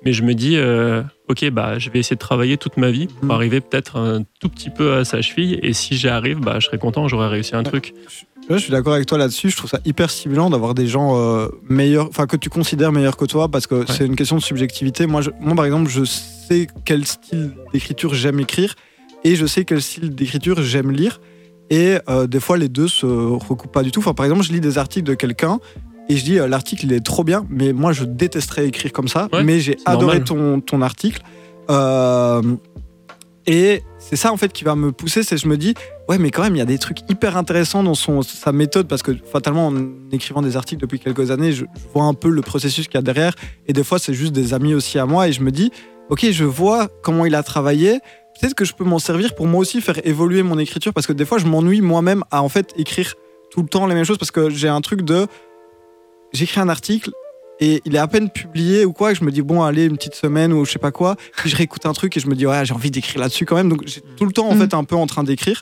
Mais je me dis, euh, ok, bah, je vais essayer de travailler toute ma vie pour arriver peut-être un tout petit peu à sa cheville. Et si j'y arrive, bah, je serai content, j'aurai réussi un truc. Je suis d'accord avec toi là-dessus. Je trouve ça hyper stimulant d'avoir des gens euh, meilleurs, enfin que tu considères meilleurs que toi, parce que c'est une question de subjectivité. Moi, je- moi, par exemple, je sais quel style d'écriture j'aime écrire et je sais quel style d'écriture j'aime lire. Et euh, des fois, les deux se recoupent pas du tout. Enfin, par exemple, je lis des articles de quelqu'un et je dis euh, l'article il est trop bien, mais moi, je détesterais écrire comme ça. Ouais, mais j'ai adoré ton, ton article. Euh, et c'est ça en fait qui va me pousser, c'est je me dis ouais mais quand même il y a des trucs hyper intéressants dans son sa méthode parce que fatalement en écrivant des articles depuis quelques années, je, je vois un peu le processus qu'il y a derrière et des fois c'est juste des amis aussi à moi et je me dis ok je vois comment il a travaillé, peut-être que je peux m'en servir pour moi aussi faire évoluer mon écriture parce que des fois je m'ennuie moi-même à en fait écrire tout le temps les mêmes choses parce que j'ai un truc de j'écris un article et il est à peine publié ou quoi, et je me dis bon allez une petite semaine ou je sais pas quoi, puis je réécoute un truc et je me dis ouais j'ai envie d'écrire là-dessus quand même, donc j'ai tout le temps en Mm. fait un peu en train d'écrire.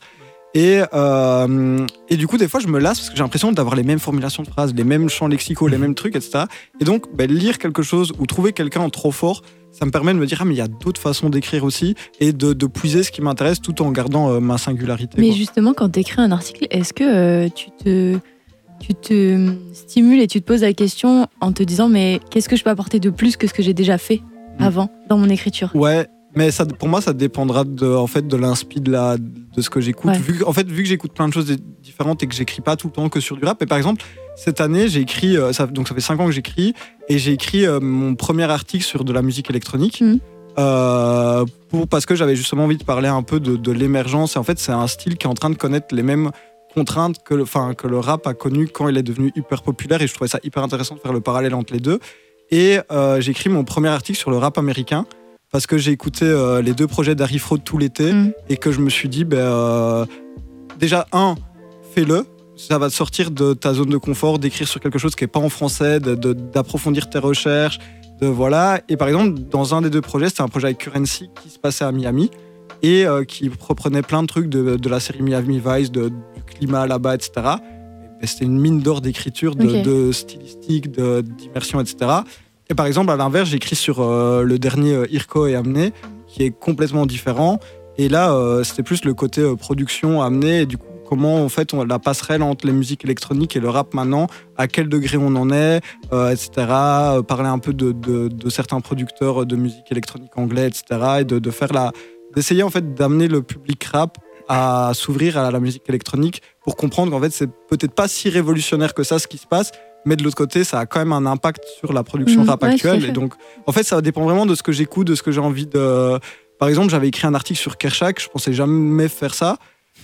Et, euh, et du coup, des fois, je me lasse parce que j'ai l'impression d'avoir les mêmes formulations de phrases, les mêmes champs lexicaux, les mêmes trucs, etc. Et donc, ben, lire quelque chose ou trouver quelqu'un en trop fort, ça me permet de me dire, ah, mais il y a d'autres façons d'écrire aussi et de, de puiser ce qui m'intéresse tout en gardant euh, ma singularité. Mais quoi. justement, quand tu écris un article, est-ce que euh, tu te tu te stimules et tu te poses la question en te disant mais qu'est-ce que je peux apporter de plus que ce que j'ai déjà fait Mm. avant dans mon écriture? Ouais, mais ça, pour moi, ça dépendra de, en fait, de l'inspi de, la, de ce que j'écoute. Ouais. Vu, que- en fait, vu que j'écoute plein de choses di- différentes et que j'écris pas tout le temps que sur du rap. Et par exemple, cette année, j'ai écrit, euh, ça, donc ça fait 5 ans que j'écris, et j'ai écrit euh, mon premier article sur de la musique électronique. Euh, pour, parce que j'avais justement envie de parler un peu de, de l'émergence. Et en fait, c'est un style qui est en train de connaître les mêmes contraintes que le, enfin, que le rap a connu quand il est devenu hyper populaire. Et je trouvais ça hyper intéressant de faire le parallèle entre les deux. Et euh, j'ai écrit mon premier article sur le rap américain parce que j'ai écouté euh, les deux projets d'Harry Fraud tout l'été Mm. et que je me suis dit, ben, euh, déjà, un, fais-le. Ça va te sortir de ta zone de confort, d'écrire sur quelque chose qui n'est pas en français, d'approfondir tes recherches. De, voilà. Et par exemple, dans un des deux projets, c'était un projet avec Currency qui se passait à Miami et euh, qui reprenait plein de trucs de, de la série Miami Vice, de- climat là-bas, etc. Et C'était une mine d'or d'écriture, de, stylistique, de- d'immersion, etc. Et par exemple, à l'inverse, j'écris sur euh, le dernier euh, Irko et Amené, qui est complètement différent. Et là, euh, c'était plus le côté euh, production amené, et du coup, comment en fait on, la passerelle entre les musiques électroniques et le rap maintenant, à quel degré on en est, euh, etc. Parler un peu de, de- de certains producteurs de musique électronique anglais, etc. Et de, de faire la, d'essayer en fait d'amener le public rap à s'ouvrir à la musique électronique pour comprendre qu'en fait c'est peut-être pas si révolutionnaire que ça ce qui se passe, mais de l'autre côté ça a quand même un impact sur la production Mhm, rap ouais, actuelle. Et donc en fait ça dépend vraiment de ce que j'écoute, de ce que j'ai envie de. Par exemple, j'avais écrit un article sur Kershak, je pensais jamais faire ça.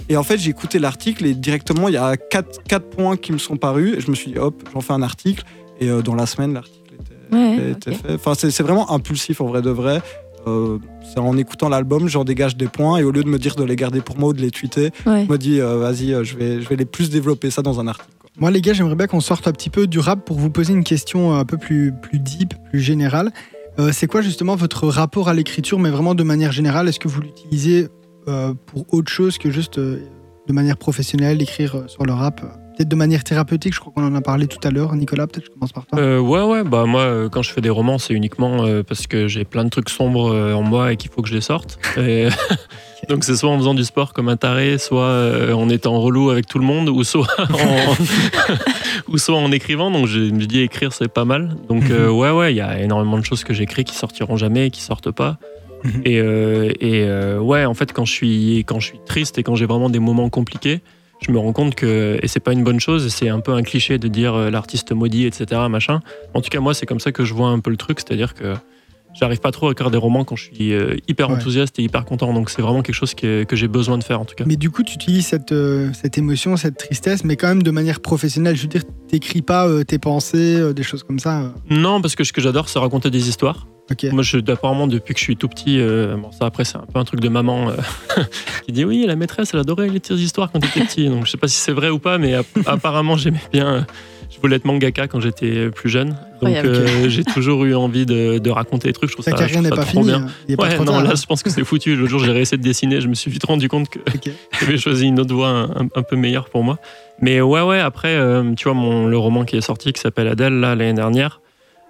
Et en fait, j'ai écouté l'article et directement, il y a quatre, quatre points qui me sont parus. Et je me suis dit, hop, j'en fais un article. Et euh, dans la semaine, l'article était, Ouais, était ok. fait. Enfin, c'est vraiment impulsif en vrai de vrai. Euh, c'est en écoutant l'album, j'en dégage des points. Et au lieu de me dire de les garder pour moi ou de les tweeter, Ouais. je me dis, euh, vas-y, euh, je vais, je vais les plus développer ça dans un article. quoi. Moi, les gars, j'aimerais bien qu'on sorte un petit peu du rap pour vous poser une question un peu plus, plus deep, plus générale. Euh, c'est quoi justement votre rapport à l'écriture, mais vraiment de manière générale? Est-ce que vous l'utilisez euh, pour autre chose que juste euh, de manière professionnelle, écrire sur le rap? euh, Peut-être de manière thérapeutique, je crois qu'on en a parlé tout à l'heure. Nicolas, peut-être je commence par toi. Euh, ouais, ouais, bah moi, euh, quand je fais des romans, c'est uniquement euh, parce que j'ai plein de trucs sombres en moi et qu'il faut que je les sorte. Et donc c'est soit en faisant du sport comme un taré, soit en étant relou avec tout le monde, ou soit en, ou soit en écrivant. Donc je me dis écrire c'est pas mal. Donc euh, ouais, ouais, il y a énormément de choses que j'écris qui sortiront jamais et qui sortent pas. Mhm. Et, euh, et euh, ouais, en fait, quand je suis quand je suis triste et quand j'ai vraiment des moments compliqués, je me rends compte que et c'est pas une bonne chose. C'est un peu un cliché de dire euh, l'artiste maudit, etc. Machin. En tout cas, moi, c'est comme ça que je vois un peu le truc, c'est-à-dire que j'arrive pas trop à écrire des romans quand je suis euh, hyper Ouais. enthousiaste et hyper content. Donc c'est vraiment quelque chose que, que j'ai besoin de faire en tout cas. Mais du coup, tu utilises cette, euh, cette émotion, cette tristesse, mais quand même de manière professionnelle. Je veux dire, t'écris pas tes pensées, des choses comme ça. Non, parce que ce que j'adore, c'est raconter des histoires. Moi, je, apparemment, depuis que je suis tout petit, euh, bon, ça après, c'est un peu un truc de maman euh, qui dit oui, la maîtresse, elle adorait les petites histoires quand t'étais petit. Donc, je sais pas si c'est vrai ou pas, mais app- apparemment, j'aimais bien. euh, je voulais être mangaka quand j'étais plus jeune. Donc, euh, j'ai toujours eu envie de, de raconter des trucs. Je trouve Ta ça, je trouve ça pas trop finie. bien. hein. Il pas Ouais, trop non, tard. là, hein. je pense que c'est foutu. L'autre jour, j'ai réessayé de dessiner. Je me suis vite rendu compte que j'avais choisi une autre voie un, un- peu meilleure pour moi. Mais ouais, ouais, après, tu vois, mon, le roman qui est sorti, qui s'appelle Adèle, là, l'année dernière,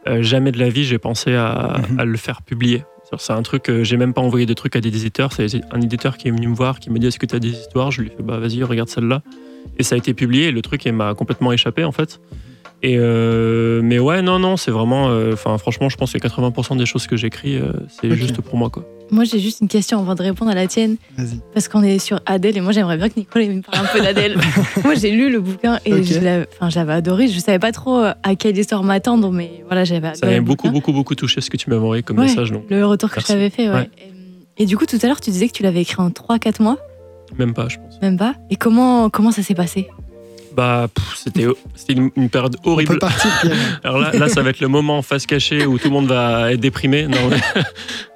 euh, jamais de la vie, j'ai pensé à, Mhm. à le faire publier. C'est un truc, euh, j'ai même pas envoyé des trucs à des éditeurs. C'est un éditeur qui est venu me voir, qui m'a dit Est-ce que tu as des histoires? Je lui ai fait Bah, vas-y, regarde celle-là. Et ça a été publié, et le truc, m'a complètement échappé, en fait. Et euh, mais ouais, non, non, c'est vraiment. euh, Enfin, franchement, je pense que 80% des choses que j'écris, euh, c'est juste pour moi, quoi. Moi, j'ai juste une question avant de répondre à la tienne, Vas-y. parce qu'on est sur Adèle et moi, j'aimerais bien que Nicole me parle un peu d'Adèle. moi, j'ai lu le bouquin et je l'avais- j'avais adoré. Je savais pas trop à quelle histoire m'attendre, mais voilà, j'avais adoré. Ça m'a beaucoup, beaucoup, beaucoup touché ce que tu m'as envoyé comme Ouais. message. Donc, Le retour que Merci. je t'avais fait, ouais. Ouais. Et, et du coup, tout à l'heure, tu disais que tu l'avais écrit en 3-4 mois, même pas, je pense. même pas. Et comment, comment ça s'est passé? Bah, c'était une, une période On horrible. peut partir, Pierre. Alors là, là, ça va être le moment face cachée où tout le monde va être déprimé. Non, mais-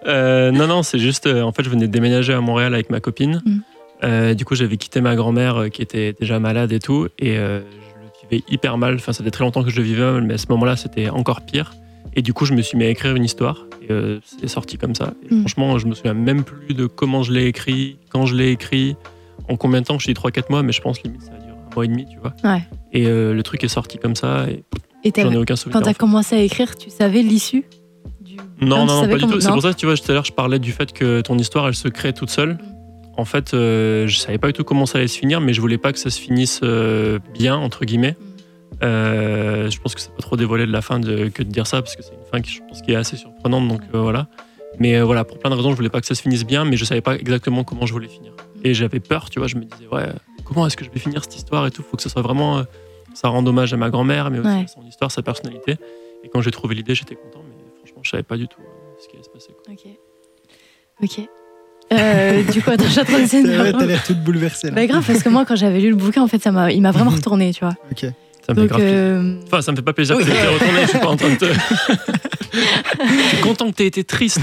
Euh, non, non, c'est juste. euh, en fait, je venais de déménager à Montréal avec ma copine. Mm. Euh, du coup, j'avais quitté ma grand-mère qui était déjà malade et tout. Et euh, je le vivais hyper mal. Enfin, ça fait très longtemps que je le vivais mal, mais à ce moment-là, c'était encore pire. Et du coup, je me suis mis à écrire une histoire. Et euh, c'est sorti comme ça. Et Mm. Franchement, je me souviens même plus de comment je l'ai écrit, quand je l'ai écrit, en combien de temps. Je dis 3-4 mois, mais je pense limite ça a duré un mois et demi, tu vois. Ouais. Et euh, le truc est sorti comme ça. Et Et j'en ai aucun quand souvenir. tu as commencé à écrire, tu savais l'issue du Non, non, non, pas du tout. C'est pour ça que tu vois, tout à l'heure, je parlais du fait que ton histoire, elle se crée toute seule. En fait, euh, je savais pas du tout comment ça allait se finir, mais je voulais pas que ça se finisse euh, bien, entre guillemets. Euh, je pense que c'est pas trop dévoilé de la fin de, que de dire ça, parce que c'est une fin qui, je pense, qui est assez surprenante, donc voilà. Mais voilà, pour plein de raisons, je voulais pas que ça se finisse bien, mais je savais pas exactement comment je voulais finir. Et j'avais peur, tu vois, je me disais, ouais, comment est-ce que je vais finir cette histoire et tout Faut que ce soit vraiment. euh, ça rende hommage à ma grand-mère, mais aussi Ouais. à son histoire, sa personnalité. Et quand j'ai trouvé l'idée, j'étais content, mais franchement, je savais pas du tout euh, ce qui allait se passer. quoi. Ok. Ok. Euh, du coup, attends, je suis en train d'essayer de T'as l'air toute bouleversée. Là. Bah grave, parce que moi, quand j'avais lu le bouquin, en fait, ça m'a, il m'a vraiment retourné, tu vois. Ok. Ça me fait Donc, grave plaisir. euh, Enfin, ça me fait pas plaisir que tu retourné, je suis pas en train de te. je suis content que tu aies été triste.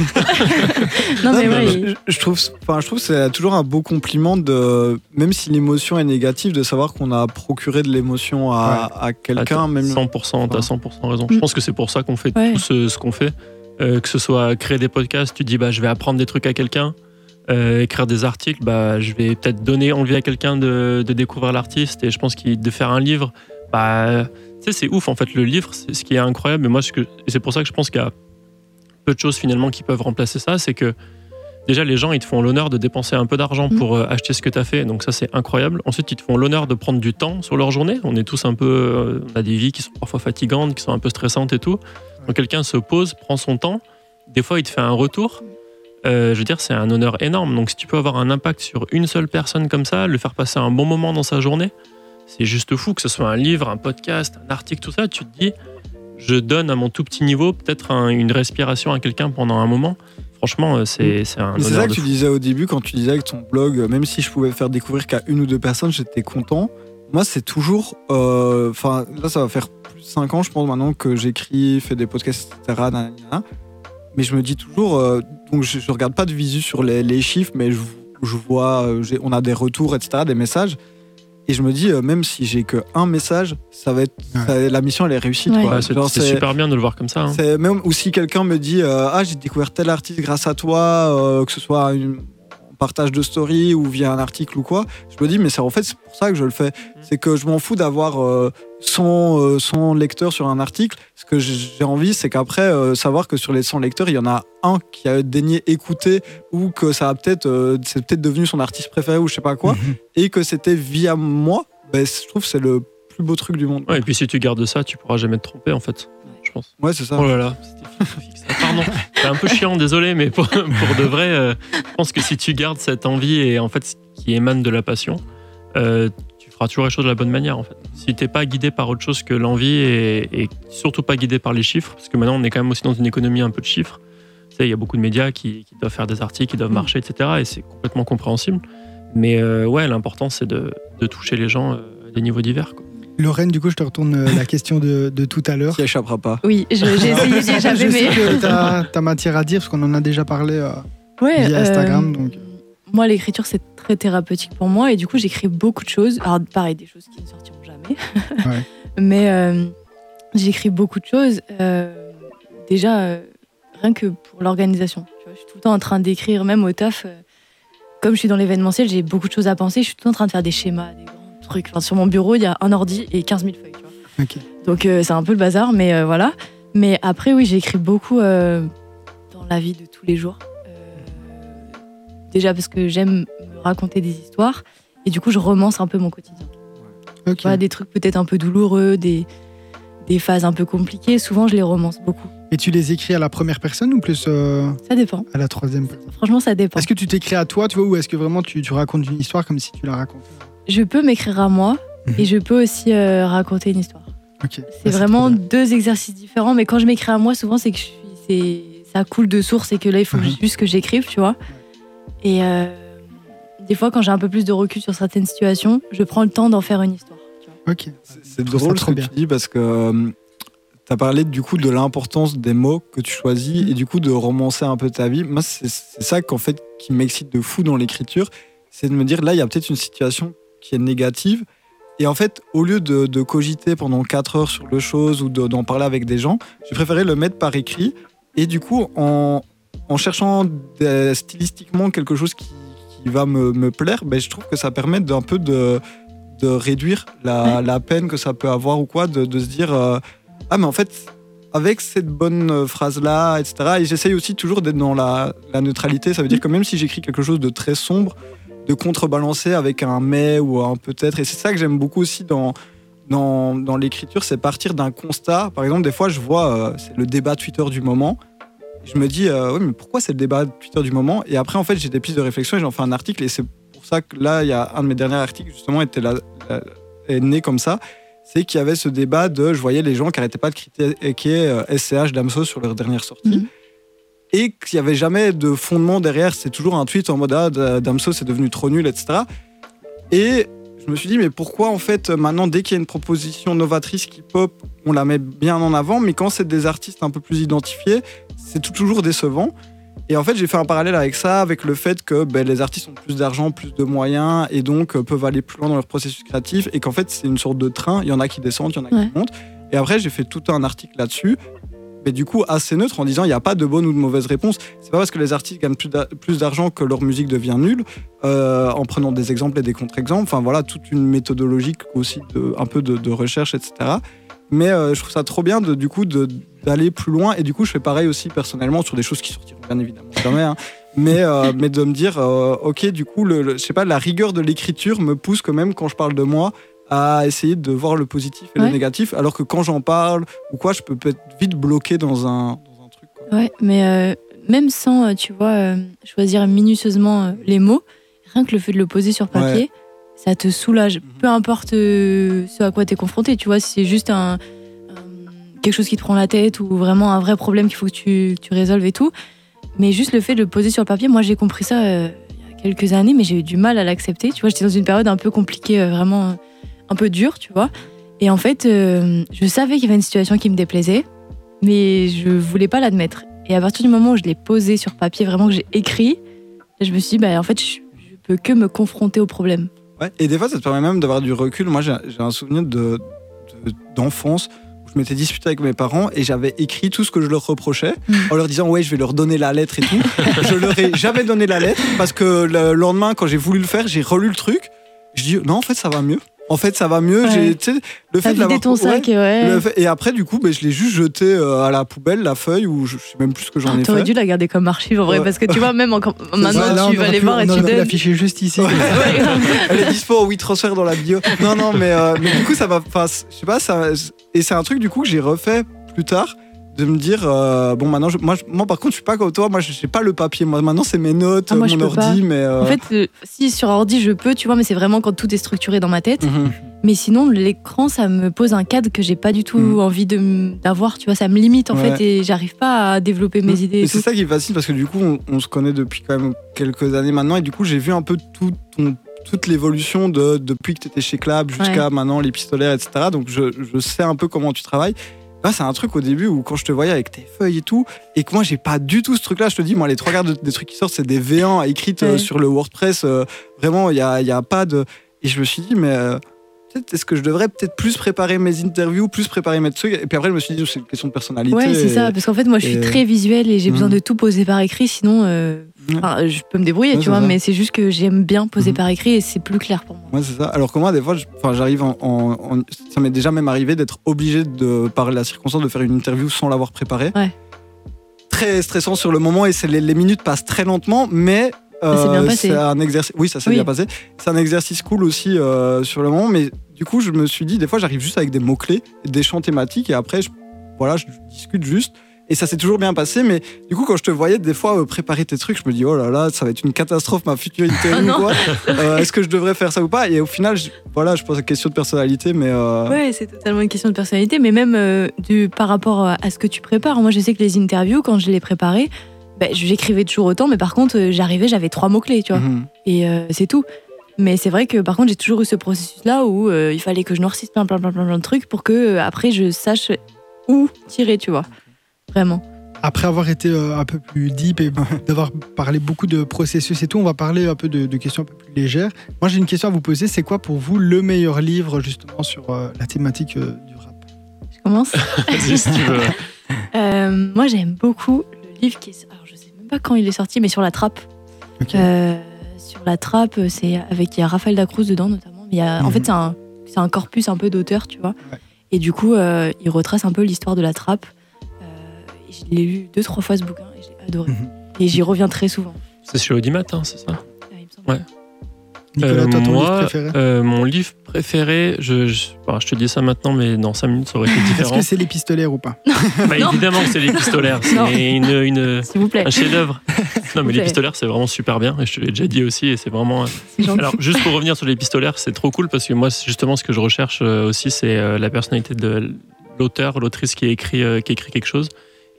non, mais ouais, je, je trouve, enfin, je trouve que c'est toujours un beau compliment de, même si l'émotion est négative, de savoir qu'on a procuré de l'émotion à, à quelqu'un, Attends, même. 100%, t'as 100% raison. Je Mm. pense que c'est pour ça qu'on fait Ouais. tout ce, ce qu'on fait. Euh, que ce soit créer des podcasts, tu dis bah je vais apprendre des trucs à quelqu'un. Euh, écrire des articles, bah je vais peut-être donner envie à quelqu'un de, de découvrir l'artiste. Et je pense qu'il de faire un livre, bah sais c'est ouf en fait le livre, c'est ce qui est incroyable. Et moi c'est pour ça que je pense qu'il y a peu de choses finalement qui peuvent remplacer ça, c'est que déjà les gens ils te font l'honneur de dépenser un peu d'argent Mm. pour euh, acheter ce que tu as fait, donc ça c'est incroyable. Ensuite ils te font l'honneur de prendre du temps sur leur journée. On est tous un peu, euh, on a des vies qui sont parfois fatigantes, qui sont un peu stressantes et tout. Quand quelqu'un se pose, prend son temps, des fois il te fait un retour. Euh, je veux dire, c'est un honneur énorme. Donc, si tu peux avoir un impact sur une seule personne comme ça, le faire passer un bon moment dans sa journée, c'est juste fou. Que ce soit un livre, un podcast, un article, tout ça, tu te dis, je donne à mon tout petit niveau peut-être un- une respiration à quelqu'un pendant un moment. Franchement, euh, c'est c'est un C'est ça que tu fou. disais au début quand tu disais que ton blog, euh, même si je pouvais faire découvrir qu'à une ou deux personnes, j'étais content. Moi, c'est toujours. euh, Enfin, là, ça va faire plus de 5 ans, je pense, maintenant que j'écris, fais des podcasts, etc. Mais je me dis toujours. euh, donc, je, je regarde pas de visu sur les, les chiffres, mais je, je vois. on a des retours, etc., des messages. Et je me dis, euh, même si j'ai que un message, ça va être. Ouais. ça- la mission, elle est réussie. Ouais. Ouais, c'est Genre, c'est c'est- super bien de le voir comme ça. hein. c'est même ou si quelqu'un me dit euh, ah j'ai découvert tel artiste grâce à toi, euh, que ce soit une un partage de story ou via un article ou quoi, je me dis mais c'est en fait c'est pour ça que je le fais. C'est que je m'en fous d'avoir euh, 100, euh, 100 lecteurs sur un article. Ce que j'ai envie c'est qu'après euh, savoir que sur les 100 lecteurs il y en a un qui a daigné écouter ou que ça a peut-être euh, c'est peut-être devenu son artiste préféré ou je sais pas quoi Mhm. et que c'était via moi. Ben, je trouve que c'est le plus beau truc du monde. Ouais, et puis si tu gardes ça, tu pourras jamais te tromper en fait. Pense. Ouais c'est ça. Oh là là, c'était philosophique, ça. Pardon, c'est un peu chiant, désolé, mais pour, pour de vrai, euh, je pense que si tu gardes cette envie et en fait ce qui émane de la passion, euh, tu feras toujours les choses de la bonne manière en fait. Si t'es pas guidé par autre chose que l'envie et, et surtout pas guidé par les chiffres, parce que maintenant on est quand même aussi dans une économie un peu de chiffres. Tu sais, il y a beaucoup de médias qui, qui doivent faire des articles, qui doivent Mm. marcher, etc. Et c'est complètement compréhensible. Mais euh, ouais, l'important, c'est de, de toucher les gens euh, à des niveaux divers. quoi. Lorraine, du coup, je te retourne euh, la question de, de tout à l'heure. Qui échappera pas. Oui, j'ai essayé d'y je sais mais. que t'as as matière à dire parce qu'on en a déjà parlé. euh, Ouais, via Instagram, euh, donc. Moi, l'écriture, c'est très thérapeutique pour moi. Et du coup, j'écris beaucoup de choses. Alors, pareil, des choses qui ne sortiront jamais. Ouais. Mais euh, j'écris beaucoup de choses. euh, déjà, euh, rien que pour l'organisation. Tu Je suis tout le temps en train d'écrire, même au taf. euh, comme je suis dans l'événementiel, j'ai beaucoup de choses à penser. Je suis tout le temps en train de faire des schémas, des grands trucs. Enfin, sur mon bureau, il y a un ordi et 15 000 feuilles. Tu vois. Ok. Donc, euh, c'est un peu le bazar, mais euh, voilà. Mais après, oui, j'écris beaucoup euh, dans la vie de tous les jours. Déjà parce que j'aime me raconter des histoires. Et du coup, je romance un peu mon quotidien. Ok. Tu vois, des trucs peut-être un peu douloureux, des, des phases un peu compliquées. Souvent, je les romance beaucoup. Et tu les écris à la première personne ou plus euh, Ça dépend. à la troisième personne? Franchement, ça dépend. Est-ce que tu t'écris à toi, tu vois, ou est-ce que vraiment tu, tu racontes une histoire comme si tu la racontais? Je peux m'écrire à moi Mhm. et je peux aussi euh, raconter une histoire. Ok. C'est Ah, vraiment deux exercices différents. Mais quand je m'écris à moi, souvent, c'est que je suis, c'est, ça coule de source et que là, il faut Mhm. juste que j'écrive, tu vois. Et euh, des fois, quand j'ai un peu plus de recul sur certaines situations, je prends le temps d'en faire une histoire. tu vois. Ok. C'est- drôle ce que bien. tu dis parce que tu as parlé du coup de l'importance des mots que tu choisis Mm. et du coup de romancer un peu ta vie. Moi, c'est c'est ça qu'en fait qui m'excite de fou dans l'écriture, c'est de me dire là, il y a peut-être une situation qui est négative. Et en fait, au lieu de, de cogiter pendant 4 heures sur le chose ou de- d'en parler avec des gens, j'ai préféré le mettre par écrit. Et du coup, en, en cherchant des- stylistiquement quelque chose qui, qui va me, me plaire, ben, je trouve que ça permet d'un peu de, de réduire la, la peine que ça peut avoir ou quoi, de, de se dire euh, Ah, mais en fait, avec cette bonne euh, phrase-là, etc. Et j'essaye aussi toujours d'être dans la, la neutralité. Ça veut dire que même si j'écris quelque chose de très sombre, de contrebalancer avec un mais ou un peut-être. Et c'est ça que j'aime beaucoup aussi dans, dans, l'écriture, c'est partir d'un constat. Par exemple, des fois, je vois, euh, c'est le débat Twitter du moment. Je me dis, euh, oui, mais pourquoi c'est le débat Twitter du moment Et après, en fait, j'ai des pistes de réflexion et j'en fais un article. Et c'est pour ça que là, il y a un de mes derniers articles, justement, était là, est né comme ça. C'est qu'il y avait ce débat de, je voyais les gens qui n'arrêtaient pas de critiquer euh, SCH, Damso sur leur dernière sortie. Mhm. Et qu'il n'y avait jamais de fondement derrière. C'est toujours un tweet en mode, ah, Damso, c'est devenu trop nul, etc. Et je me suis dit, mais pourquoi en fait maintenant, dès qu'il y a une proposition novatrice qui pop, on la met bien en avant, mais quand c'est des artistes un peu plus identifiés, c'est toujours décevant. Et en fait, j'ai fait un parallèle avec ça, avec le fait que ben, les artistes ont plus d'argent, plus de moyens, et donc euh, peuvent aller plus loin dans leur processus créatif, et qu'en fait, c'est une sorte de train. Il y en a qui descendent, il y en a Ouais. qui montent. Et après, j'ai fait tout un article là-dessus, mais du coup assez neutre en disant il n'y a pas de bonne ou de mauvaise réponse. C'est pas parce que les artistes gagnent plus d'a- plus d'argent que leur musique devient nulle, euh, en prenant des exemples et des contre-exemples. Enfin voilà, toute une méthodologie aussi, de, un peu de, de recherche, etc. Mais euh, je trouve ça trop bien de, du coup d'aller plus loin. Et du coup, je fais pareil aussi personnellement sur des choses qui sortiront bien évidemment jamais. hein. mais, euh, mais de me dire, ok, du coup, le, le- je sais pas, la rigueur de l'écriture me pousse quand même quand je parle de moi à essayer de voir le positif et Ouais. le négatif, alors que quand j'en parle ou quoi, je peux être vite bloqué dans un, dans un truc. quoi. Ouais, mais euh, même sans, euh, tu vois, euh, choisir minutieusement euh, les mots, rien que le fait de le poser sur papier, ça te soulage. Mhm. Peu importe ce à quoi tu es confronté, tu vois, si c'est juste un, un- quelque chose qui te prend la tête ou vraiment un vrai problème qu'il faut que tu, que tu résolves et tout. Mais juste le fait de le poser sur papier, moi j'ai compris ça il y a quelques années, mais j'ai eu du mal à l'accepter. Tu vois, j'étais dans une période un peu compliquée, vraiment un peu dure, tu vois. Et en fait, euh, je savais qu'il y avait une situation qui me déplaisait, mais je voulais pas l'admettre. Et à partir du moment où je l'ai posé sur papier, vraiment que j'ai écrit, je me suis dit, bah, en fait, je, je peux que me confronter au problème. Ouais. Et des fois, ça te permet même d'avoir du recul. Moi, j'ai un souvenir de- de- d'enfance où je m'étais disputé avec mes parents et j'avais écrit tout ce que je leur reprochais Mm. en leur disant, ouais, je vais leur donner la lettre et tout. je leur ai jamais donné la lettre parce que le lendemain, quand j'ai voulu le faire, j'ai relu le truc. Je dis, non, en fait, ça va mieux. En fait, ça va mieux. Ouais. J'ai, le fait de ton sac, et ouais. fait- et après, du coup, ben, je l'ai juste jeté euh, à la poubelle, la feuille, ou je, je sais même plus ce que j'en ai Ah, T'aurais fait. dû la garder comme archive en vrai, parce que tu vois, même maintenant, là, tu vas les voir et tu donnes. l'afficher juste ici. Elle est dispo en WeTransfer dans la bio. Non, non, mais, euh, mais du coup, ça va. enfin, Je sais pas, ça, et c'est un truc du coup que j'ai refait plus tard, de me dire euh, bon maintenant je- moi, moi par contre je suis pas comme toi moi j'ai pas le papier moi maintenant c'est mes notes Ah, moi, mon ordi pas. mais euh, En fait, euh, si sur ordi je peux, tu vois, mais c'est vraiment quand tout est structuré dans ma tête. mhm. Mais sinon, l'écran, ça me pose un cadre que j'ai pas du tout Mhm. envie de d'avoir, tu vois, ça me limite en Ouais. fait et j'arrive pas à développer mes idées. Et Et c'est ça qui est facile parce que du coup, on, on se connaît depuis quand même quelques années maintenant et du coup, j'ai vu un peu tout ton- toute l'évolution de, depuis que tu étais chez Clap jusqu'à maintenant les pistolaires, etc. Donc, je, je sais un peu comment tu travailles. Là, c'est un truc au début où quand je te voyais avec tes feuilles et tout, et que moi, j'ai pas du tout ce truc-là. Je te dis, moi, les trois quarts de- des trucs qui sortent, c'est des V1 écrites euh, Ouais. sur le WordPress. euh, vraiment, il y a, y a pas de. Et je me suis dit, mais. euh, Est-ce que je devrais peut-être plus préparer mes interviews, plus préparer mes trucs Et puis après, je me suis dit, c'est une question de personnalité. Ouais, c'est ça, parce qu'en fait, moi je suis et- très visuelle et j'ai besoin Mhm. de tout poser par écrit, sinon euh. Enfin, je peux me débrouiller, Ouais, tu vois, ça. mais c'est juste que j'aime bien poser Mhm. par écrit et c'est plus clair pour moi. Ouais, c'est ça. Alors que moi, des fois, j'arrive en, en- en- Ça m'est déjà même arrivé d'être obligé, de, par la circonstance, de faire une interview sans l'avoir préparée. Ouais. Très stressant sur le moment et les, les minutes passent très lentement, mais. Euh, passé. c'est un exercice. Oui, ça s'est Oui. bien passé. C'est un exercice cool aussi euh, sur le moment, mais du coup, je me suis dit, des fois, j'arrive juste avec des mots-clés, des champs thématiques, et après, je, voilà, je discute juste. Et ça s'est toujours bien passé, mais du coup, quand je te voyais des fois euh, préparer tes trucs, je me dis, oh là là, ça va être une catastrophe, ma future interview. Ah quoi. Euh, Est-ce que je devrais faire ça ou pas? Et au final, je, voilà, je pense c'est question de personnalité, mais. euh, Ouais, c'est totalement une question de personnalité, mais même euh, du, par rapport à ce que tu prépares. Moi, je sais que les interviews, quand je les préparais, ben, j'écrivais toujours autant, mais par contre, j'arrivais, j'avais trois mots-clés, tu vois, mhm. et c'est tout. Mais c'est vrai que par contre, j'ai toujours eu ce processus-là où il fallait que je noircisse plein, plein, plein, plein, plein de trucs pour que après je sache où tirer, tu vois. Vraiment. Après avoir été euh, un peu plus deep et d'avoir parlé beaucoup de processus et tout, on va parler un peu de, de questions un peu plus légères. Moi, j'ai une question à vous poser. C'est quoi pour vous le meilleur livre justement sur euh, la thématique euh, du rap? Je commence. Vas-y, si tu veux. Euh, moi, j'aime beaucoup le livre qui est. Alors, je sais même pas quand il est sorti, mais sur la trappe. Ok. Euh, sur la trappe, c'est avec il y a Raphaël Dacruz dedans notamment. Mais il y a, en Mhm. fait, c'est un, corpus un peu d'auteur, tu vois. Ouais. Et du coup, euh, il retrace un peu l'histoire de la trappe. Euh, je l'ai lu deux, trois fois ce bouquin et je l'ai adoré. Mhm. Et j'y reviens très souvent. C'est chez Audimat, hein, c'est ça? Euh, il me semble. Ouais. Nicolas, Euh, toi, ton moi, livre préféré? euh, Mon livre préféré, je, je, bon, je te dis ça maintenant, mais dans 5 minutes, ça aurait été Est-ce différent. que c'est l'épistolaire ou pas? Bah, Non. évidemment que c'est l'épistolaire. Non. C'est une, une- S'il vous plaît. un chef-d'œuvre. Non, mais Ouais. l'épistolaire, c'est vraiment super bien. Et je te l'ai déjà dit aussi. Et c'est vraiment. Gentil. Alors, juste pour revenir sur l'épistolaire, c'est trop cool parce que moi, justement, ce que je recherche euh, aussi, c'est euh, la personnalité de l'auteur, l'autrice qui écrit, euh, qui écrit quelque chose.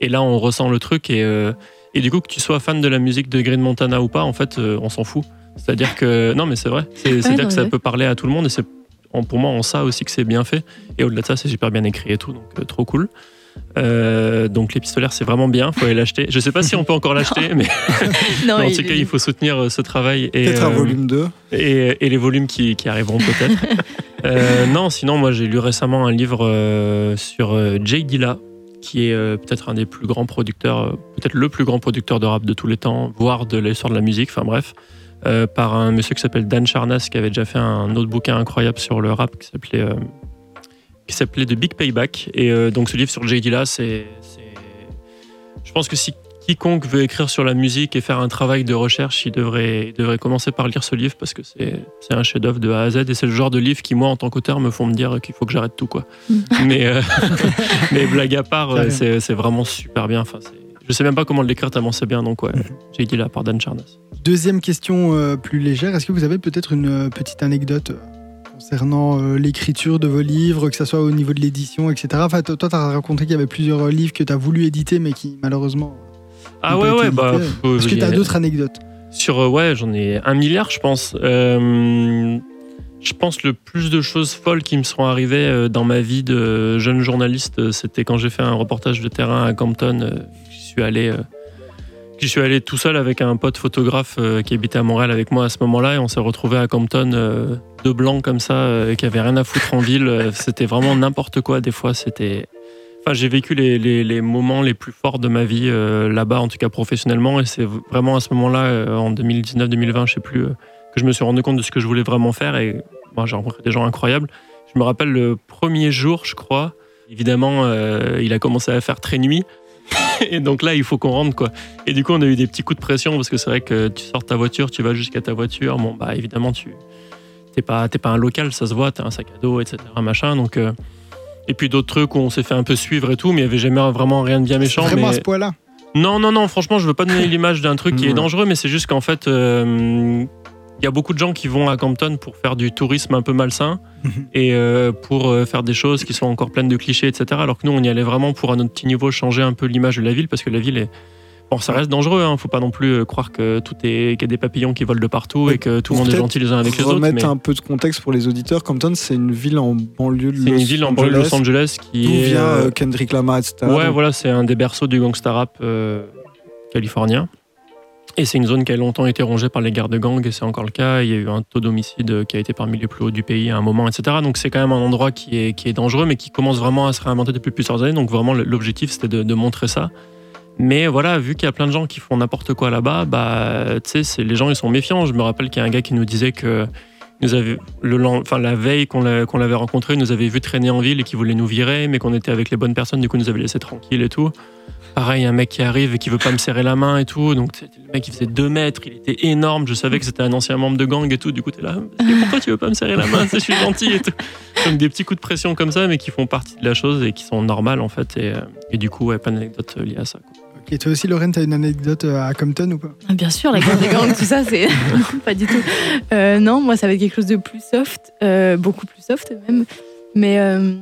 Et là, on ressent le truc. Et, euh, et du coup, que tu sois fan de la musique de Green Montana ou pas, en fait, euh, on s'en fout. C'est-à-dire que. Non, mais c'est vrai. C'est- C'est-à-dire que ça peut parler à tout le monde. Et c'est pour moi, en ça aussi que c'est bien fait. Et au-delà de ça, c'est super bien écrit et tout. Donc, euh, trop cool. Euh, donc l'épistolaire c'est vraiment bien, faut aller l'acheter. Je sais pas si on peut encore l'acheter, mais Non, en il- tout cas il faut soutenir ce travail Peut-être un euh, volume 2. et, et les volumes qui, qui arriveront peut-être. Euh, non, sinon moi j'ai lu récemment un livre euh, sur euh, Jay Dilla, qui est euh, peut-être un des plus grands producteurs, euh, peut-être le plus grand producteur de rap de tous les temps, voire de l'histoire de la musique. Enfin bref, euh, par un monsieur qui s'appelle Dan Charnas, qui avait déjà fait un autre bouquin incroyable sur le rap qui s'appelait qui s'appelait The Big Payback. Et donc ce livre sur Jay Dilla, c'est- je pense que si quiconque veut écrire sur la musique et faire un travail de recherche, il devrait, il devrait commencer par lire ce livre parce que c'est, c'est un chef-d'œuvre de A à Z et c'est le genre de livre qui, moi, en tant qu'auteur, me font me dire qu'il faut que j'arrête tout. Quoi. Mm. mais, euh, mais blague à part, euh, c'est, c'est vraiment super bien. Enfin, c'est, je sais même pas comment l'écrire tellement c'est bien. Donc, ouais, j'ai dit là par Dan Charnas. Deuxième question euh, plus légère. Est-ce que vous avez peut-être une petite anecdote concernant euh, l'écriture de vos livres, que ce soit au niveau de l'édition, etc. Enfin, toi, tu as raconté qu'il y avait plusieurs livres que tu as voulu éditer, mais qui malheureusement. Ah ouais, ouais, bah. Est-ce que il y tu as a- d'autres anecdotes Sur, euh, ouais, j'en ai un milliard, je pense. Euh, je pense le plus de choses folles qui me sont arrivées euh, dans ma vie de jeune journaliste, c'était quand j'ai fait un reportage de terrain à Campton. J'y suis allé. J'y suis allé tout seul avec un pote photographe qui habitait à Montréal avec moi à ce moment-là et on s'est retrouvé à Campton euh, deux blancs comme ça qui avaient rien à foutre en ville. C'était vraiment n'importe quoi. Des fois, c'était. Enfin, j'ai vécu les, moments les plus forts de ma vie euh, là-bas, en tout cas professionnellement, et c'est vraiment à ce moment-là, euh, en 2019-2020, je sais plus, euh, que je me suis rendu compte de ce que je voulais vraiment faire. Et moi, j'ai rencontré des gens incroyables. Je me rappelle le premier jour, je crois. Évidemment, il a commencé à faire très nuit. Et donc là, il faut qu'on rentre, quoi. Et du coup, on a eu des petits coups de pression parce que c'est vrai que tu sors de ta voiture, tu vas jusqu'à ta voiture. Bon, bah évidemment, tu t'es pas, pas un local, ça se voit, t'as un sac à dos, etc. Machin. Donc, Et puis d'autres trucs où on s'est fait un peu suivre et tout, mais il n'y avait jamais vraiment rien de bien méchant. Vraiment mais... à ce point-là. Non, non, non, franchement, je veux pas donner l'image d'un truc qui est dangereux, mais c'est juste qu'en fait, euh, il y a beaucoup de gens qui vont à Campton pour faire du tourisme un peu malsain Mhm. et euh, pour euh, faire des choses qui sont encore pleines de clichés, etc. Alors que nous, on y allait vraiment pour, à notre petit niveau, changer un peu l'image de la ville parce que la ville est. Bon, ça reste dangereux, hein. faut pas non plus euh, croire que tout est qu'il y a des papillons qui volent de partout et que tout le monde est gentil les uns avec les autres. Remettre mais un peu de contexte pour les auditeurs, Compton, c'est une ville en banlieue de C'est une Los ville en banlieue de Los Angeles qui D'où est. vient euh, euh, Kendrick Lamar, etc. Ouais, voilà, c'est un des berceaux du gangsta rap euh, californien. Et c'est une zone qui a longtemps été rongée par les guerres de gang, et c'est encore le cas. Il y a eu un taux d'homicide qui a été parmi les plus hauts du pays à un moment, etc. Donc c'est quand même un endroit qui est, qui est dangereux, mais qui commence vraiment à se réinventer depuis plusieurs années. Donc vraiment, l'objectif, c'était de, de montrer ça. Mais voilà, vu qu'il y a plein de gens qui font n'importe quoi là-bas, bah, tu sais, les gens, ils sont méfiants. Je me rappelle qu'il y a un gars qui nous disait que nous avait, enfin, la veille qu'on l'a- qu'on l'avait rencontré, il nous avait vu traîner en ville et qui voulait nous virer, mais qu'on était avec les bonnes personnes, du coup, il nous avait laissé tranquille et tout. Pareil, un mec qui arrive et qui veut pas me serrer la main et tout. Donc, le mec, il faisait 2 mètres, il était énorme. Je savais que c'était un ancien membre de gang et tout. Du coup, t'es là, pourquoi tu veux pas me serrer la main? Je suis gentil et tout. Donc, des petits coups de pression comme ça, mais qui font partie de la chose et qui sont normales en fait. Et, euh, du coup, ouais, pas d'anecdote liée à ça. Ok, toi aussi, Lorraine, t'as une anecdote euh, à Compton ou pas? Ah, Bien sûr, la guerre des gangs, tout ça, c'est pas du tout. Euh, non, moi, ça va être quelque chose de plus soft, euh, beaucoup plus soft même. Mais euh,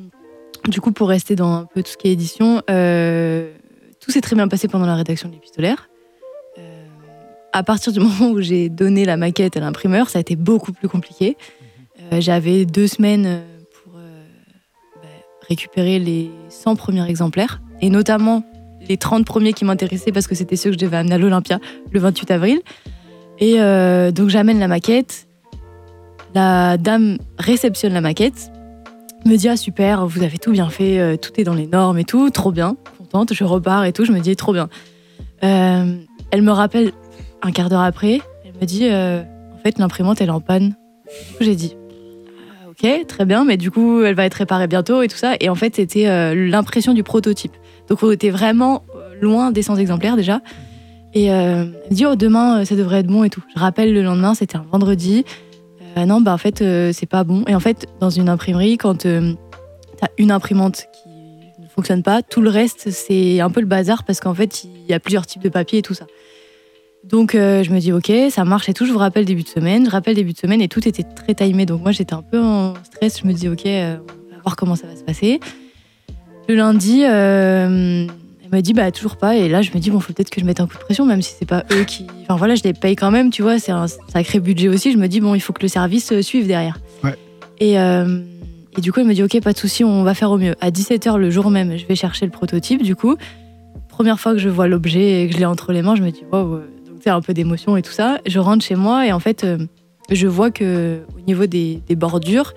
du coup, pour rester dans un peu tout ce qui est édition, tout s'est très bien passé pendant la rédaction de l'épistolaire. À partir du moment où j'ai donné la maquette à l'imprimeur, ça a été beaucoup plus compliqué. J'avais deux semaines pour bah, récupérer les 100 premiers exemplaires, et notamment les 30 premiers qui m'intéressaient parce que c'était ceux que je devais amener à l'Olympia le 28 avril. Et euh, donc j'amène la maquette. La dame réceptionne la maquette, me dit ah super, vous avez tout bien fait, euh, tout est dans les normes et tout, trop bien, contente. Je repars et tout, je me dis trop bien. Euh, elle me rappelle un quart d'heure après, elle me dit en fait l'imprimante elle est en panne. J'ai dit Ah, ok très bien, mais du coup elle va être réparée bientôt et tout ça. Et en fait c'était l'impression du prototype. Donc on était vraiment euh, loin des 100 exemplaires déjà. Et euh, me dit, oh, demain, euh, ça devrait être bon et tout. Je rappelle le lendemain, c'était un vendredi. Euh, non, bah en fait, c'est pas bon. Et en fait, dans une imprimerie, quand t'as une imprimante qui ne fonctionne pas, tout le reste, c'est un peu le bazar parce qu'en fait, il y a plusieurs types de papier et tout ça. Donc je me dis, ok, ça marche et tout. Je vous rappelle début de semaine. Je rappelle début de semaine et tout était très timé. Donc moi, j'étais un peu en stress. Je me dis, ok, on va voir comment ça va se passer. Le lundi, euh, elle me dit bah toujours pas. Et là je me dis bon faut peut-être que je mette un coup de pression même si c'est pas eux qui enfin voilà je les paye quand même tu vois c'est un sacré budget aussi. Je me dis bon il faut que le service euh, suive derrière. Ouais. et, euh, et du coup elle me dit ok pas de souci on va faire au mieux. À 17h le jour même je vais chercher le prototype du coup. Première fois que je vois l'objet et que je l'ai entre les mains je me dis wow euh, donc c'est un peu d'émotion et tout ça. Je rentre chez moi et en fait je vois que au niveau des, des bordures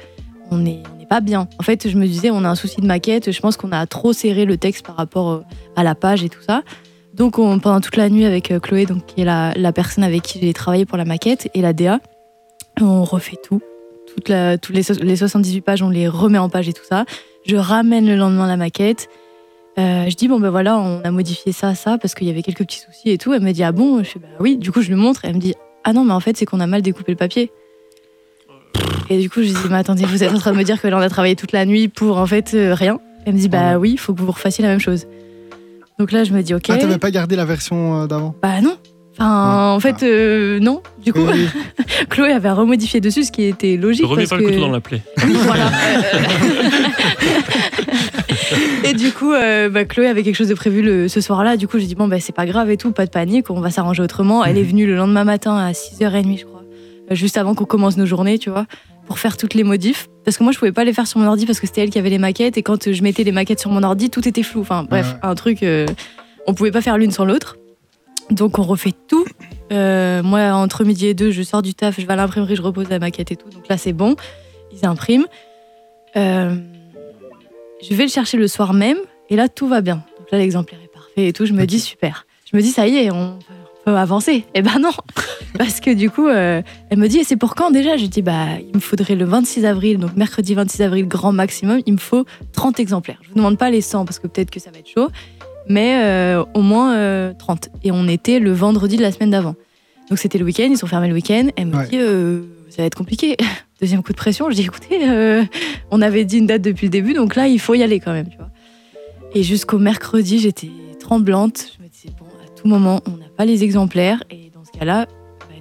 on est, on n'est pas bien. En fait, je me disais, on a un souci de maquette. Je pense qu'on a trop serré le texte par rapport euh, à la page et tout ça. Donc, on- pendant toute la nuit avec euh, Chloé, donc, qui est la, personne avec qui j'ai travaillé pour la maquette, et la DA, on refait tout. Toutes les 78 pages, on les remet en page et tout ça. Je ramène le lendemain la maquette. Euh, je dis, bon, ben voilà, on a modifié ça, ça, parce qu'il y avait quelques petits soucis et tout. Elle me dit, ah bon? Je fais, bah oui. Du coup, je lui montre et elle me dit, ah non, mais en fait, c'est qu'on a mal découpé le papier. Et du coup, je lui dis, mais attendez, vous êtes en train de me dire que là, on a travaillé toute la nuit pour en fait euh, rien Elle me dit, bah oui, il faut que vous refassiez la même chose. Donc là, je me dis, ok. Ah, t'avais pas gardé la version euh, d'avant? Bah non. Enfin, en fait, euh, non. Du coup, Oui, Chloé avait remodifié dessus, ce qui était logique. Remets parce pas le que... couteau dans la plaie. Oui, voilà. et du coup, euh, bah, Chloé avait quelque chose de prévu le, ce soir-là. Du coup, j'ai dit, bon, bah, c'est pas grave et tout, pas de panique, on va s'arranger autrement. Elle est Mhm. venue le lendemain matin à 6h30, je crois, euh, juste avant qu'on commence nos journées, tu vois, pour faire toutes les modifs. Parce que moi, je pouvais pas les faire sur mon ordi parce que c'était elle qui avait les maquettes. Et quand je mettais les maquettes sur mon ordi, tout était flou. Enfin, bref, Ouais. un truc, euh, on pouvait pas faire l'une sans l'autre. Donc, on refait tout. Euh, moi, entre midi et deux, je sors du taf, je vais à l'imprimerie, je repose la maquette et tout. Donc là, c'est bon. Ils impriment. Euh, je vais le chercher le soir même, et là, tout va bien. Donc là, l'exemplaire est parfait et tout. Je me dis, super. Je me dis, ça y est, on peut avancer. Eh ben non Parce que du coup, euh, elle me dit, et c'est pour quand déjà? Je dis, bah, il me faudrait le 26 avril, donc mercredi 26 avril, grand maximum, il me faut 30 exemplaires. Je vous demande pas les 100, parce que peut-être que ça va être chaud, mais euh, au moins euh, 30. Et on était le vendredi de la semaine d'avant. Donc c'était le week-end, ils sont fermés le week-end. Elle me Ouais. dit, euh, ça va être compliqué. Deuxième coup de pression, je dis, écoutez, euh, on avait dit une date depuis le début, donc là, il faut y aller quand même, tu vois. Et jusqu'au mercredi, j'étais tremblante. Tout moment, on n'a pas les exemplaires. Et dans ce cas-là, bah,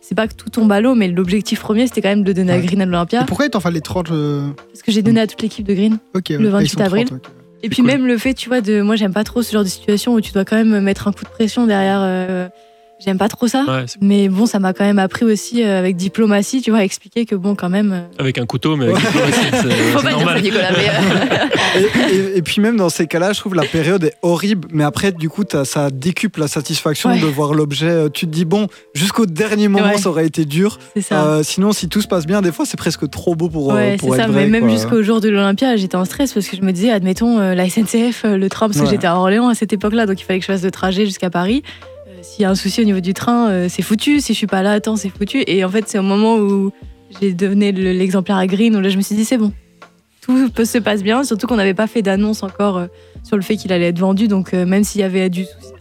c'est pas que tout tombe à l'eau, mais l'objectif premier, c'était quand même de donner à. Green à l'Olympia. Et pourquoi il t'en fallait 30 euh, Parce que j'ai donné à toute l'équipe de Green. Ouais. Le Ah, ils 28 sont 30, avril. Et puis cool. même le fait, tu vois, de moi j'aime pas trop ce genre de situation où tu dois quand même mettre un coup de pression derrière. euh, j'aime pas trop ça. Ouais, Mais bon, ça m'a quand même appris aussi euh, avec diplomatie, tu vois, à expliquer que bon, quand même. euh, avec un couteau, mais avec diplomatie, c'est Faut c'est pas dire ça, normal. Nicolas. Mais, euh, Et, et- et puis même dans ces cas-là, je trouve la période est horrible, mais après, du coup, ça décuple la satisfaction Ouais. de voir l'objet. Euh, Tu te dis, bon, jusqu'au dernier moment, Ouais. ça aurait été dur. c'est ça. Euh, sinon, si tout se passe bien, des fois, c'est presque trop beau pour, ouais, pour c'est être ça. vrai. mais même jusqu'au jour de l'Olympia, j'étais en stress parce que je me disais, admettons, euh, la SNCF, le train, parce que j'étais à Orléans à cette époque-là, donc il fallait que je fasse le trajet jusqu'à Paris. Euh, S'il y a un souci au niveau du train, euh, c'est foutu. Si je suis pas là, attends, c'est foutu. Et en fait, c'est au moment où j'ai le- l'exemplaire à Green où là, je me suis dit, c'est bon. Tout peut se passe bien, surtout qu'on n'avait pas fait d'annonce encore euh, sur le fait qu'il allait être vendu. Donc, même s'il y avait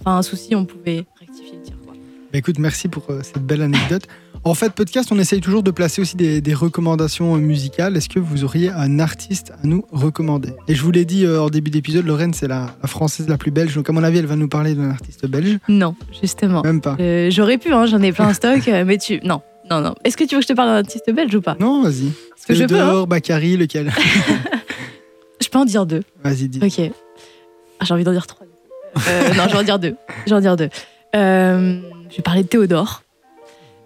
un souci, on pouvait rectifier le tir. Bah, écoute, merci pour cette belle anecdote. En fait, podcast, on essaye toujours de placer aussi des, des recommandations musicales. Est-ce que vous auriez un artiste à nous recommander? Et je vous l'ai dit euh, en début d'épisode, Lorraine, c'est la, la française la plus belge. Donc, à mon avis, elle va nous parler d'un artiste belge. Non, justement. Même pas. Euh, J'aurais pu, hein, j'en ai plein en stock, euh, mais tu. Non, non, non. Est-ce que tu veux que je te parle d'un artiste belge ou pas? Non, vas-y. Parce que je peux, hein. Bakary, lequel? Je peux en dire deux. Vas-y, dis. Ok. Ah, j'ai envie d'en dire trois. Euh, non, je vais en dire deux. Je vais en dire deux. Je vais parler de Théodore.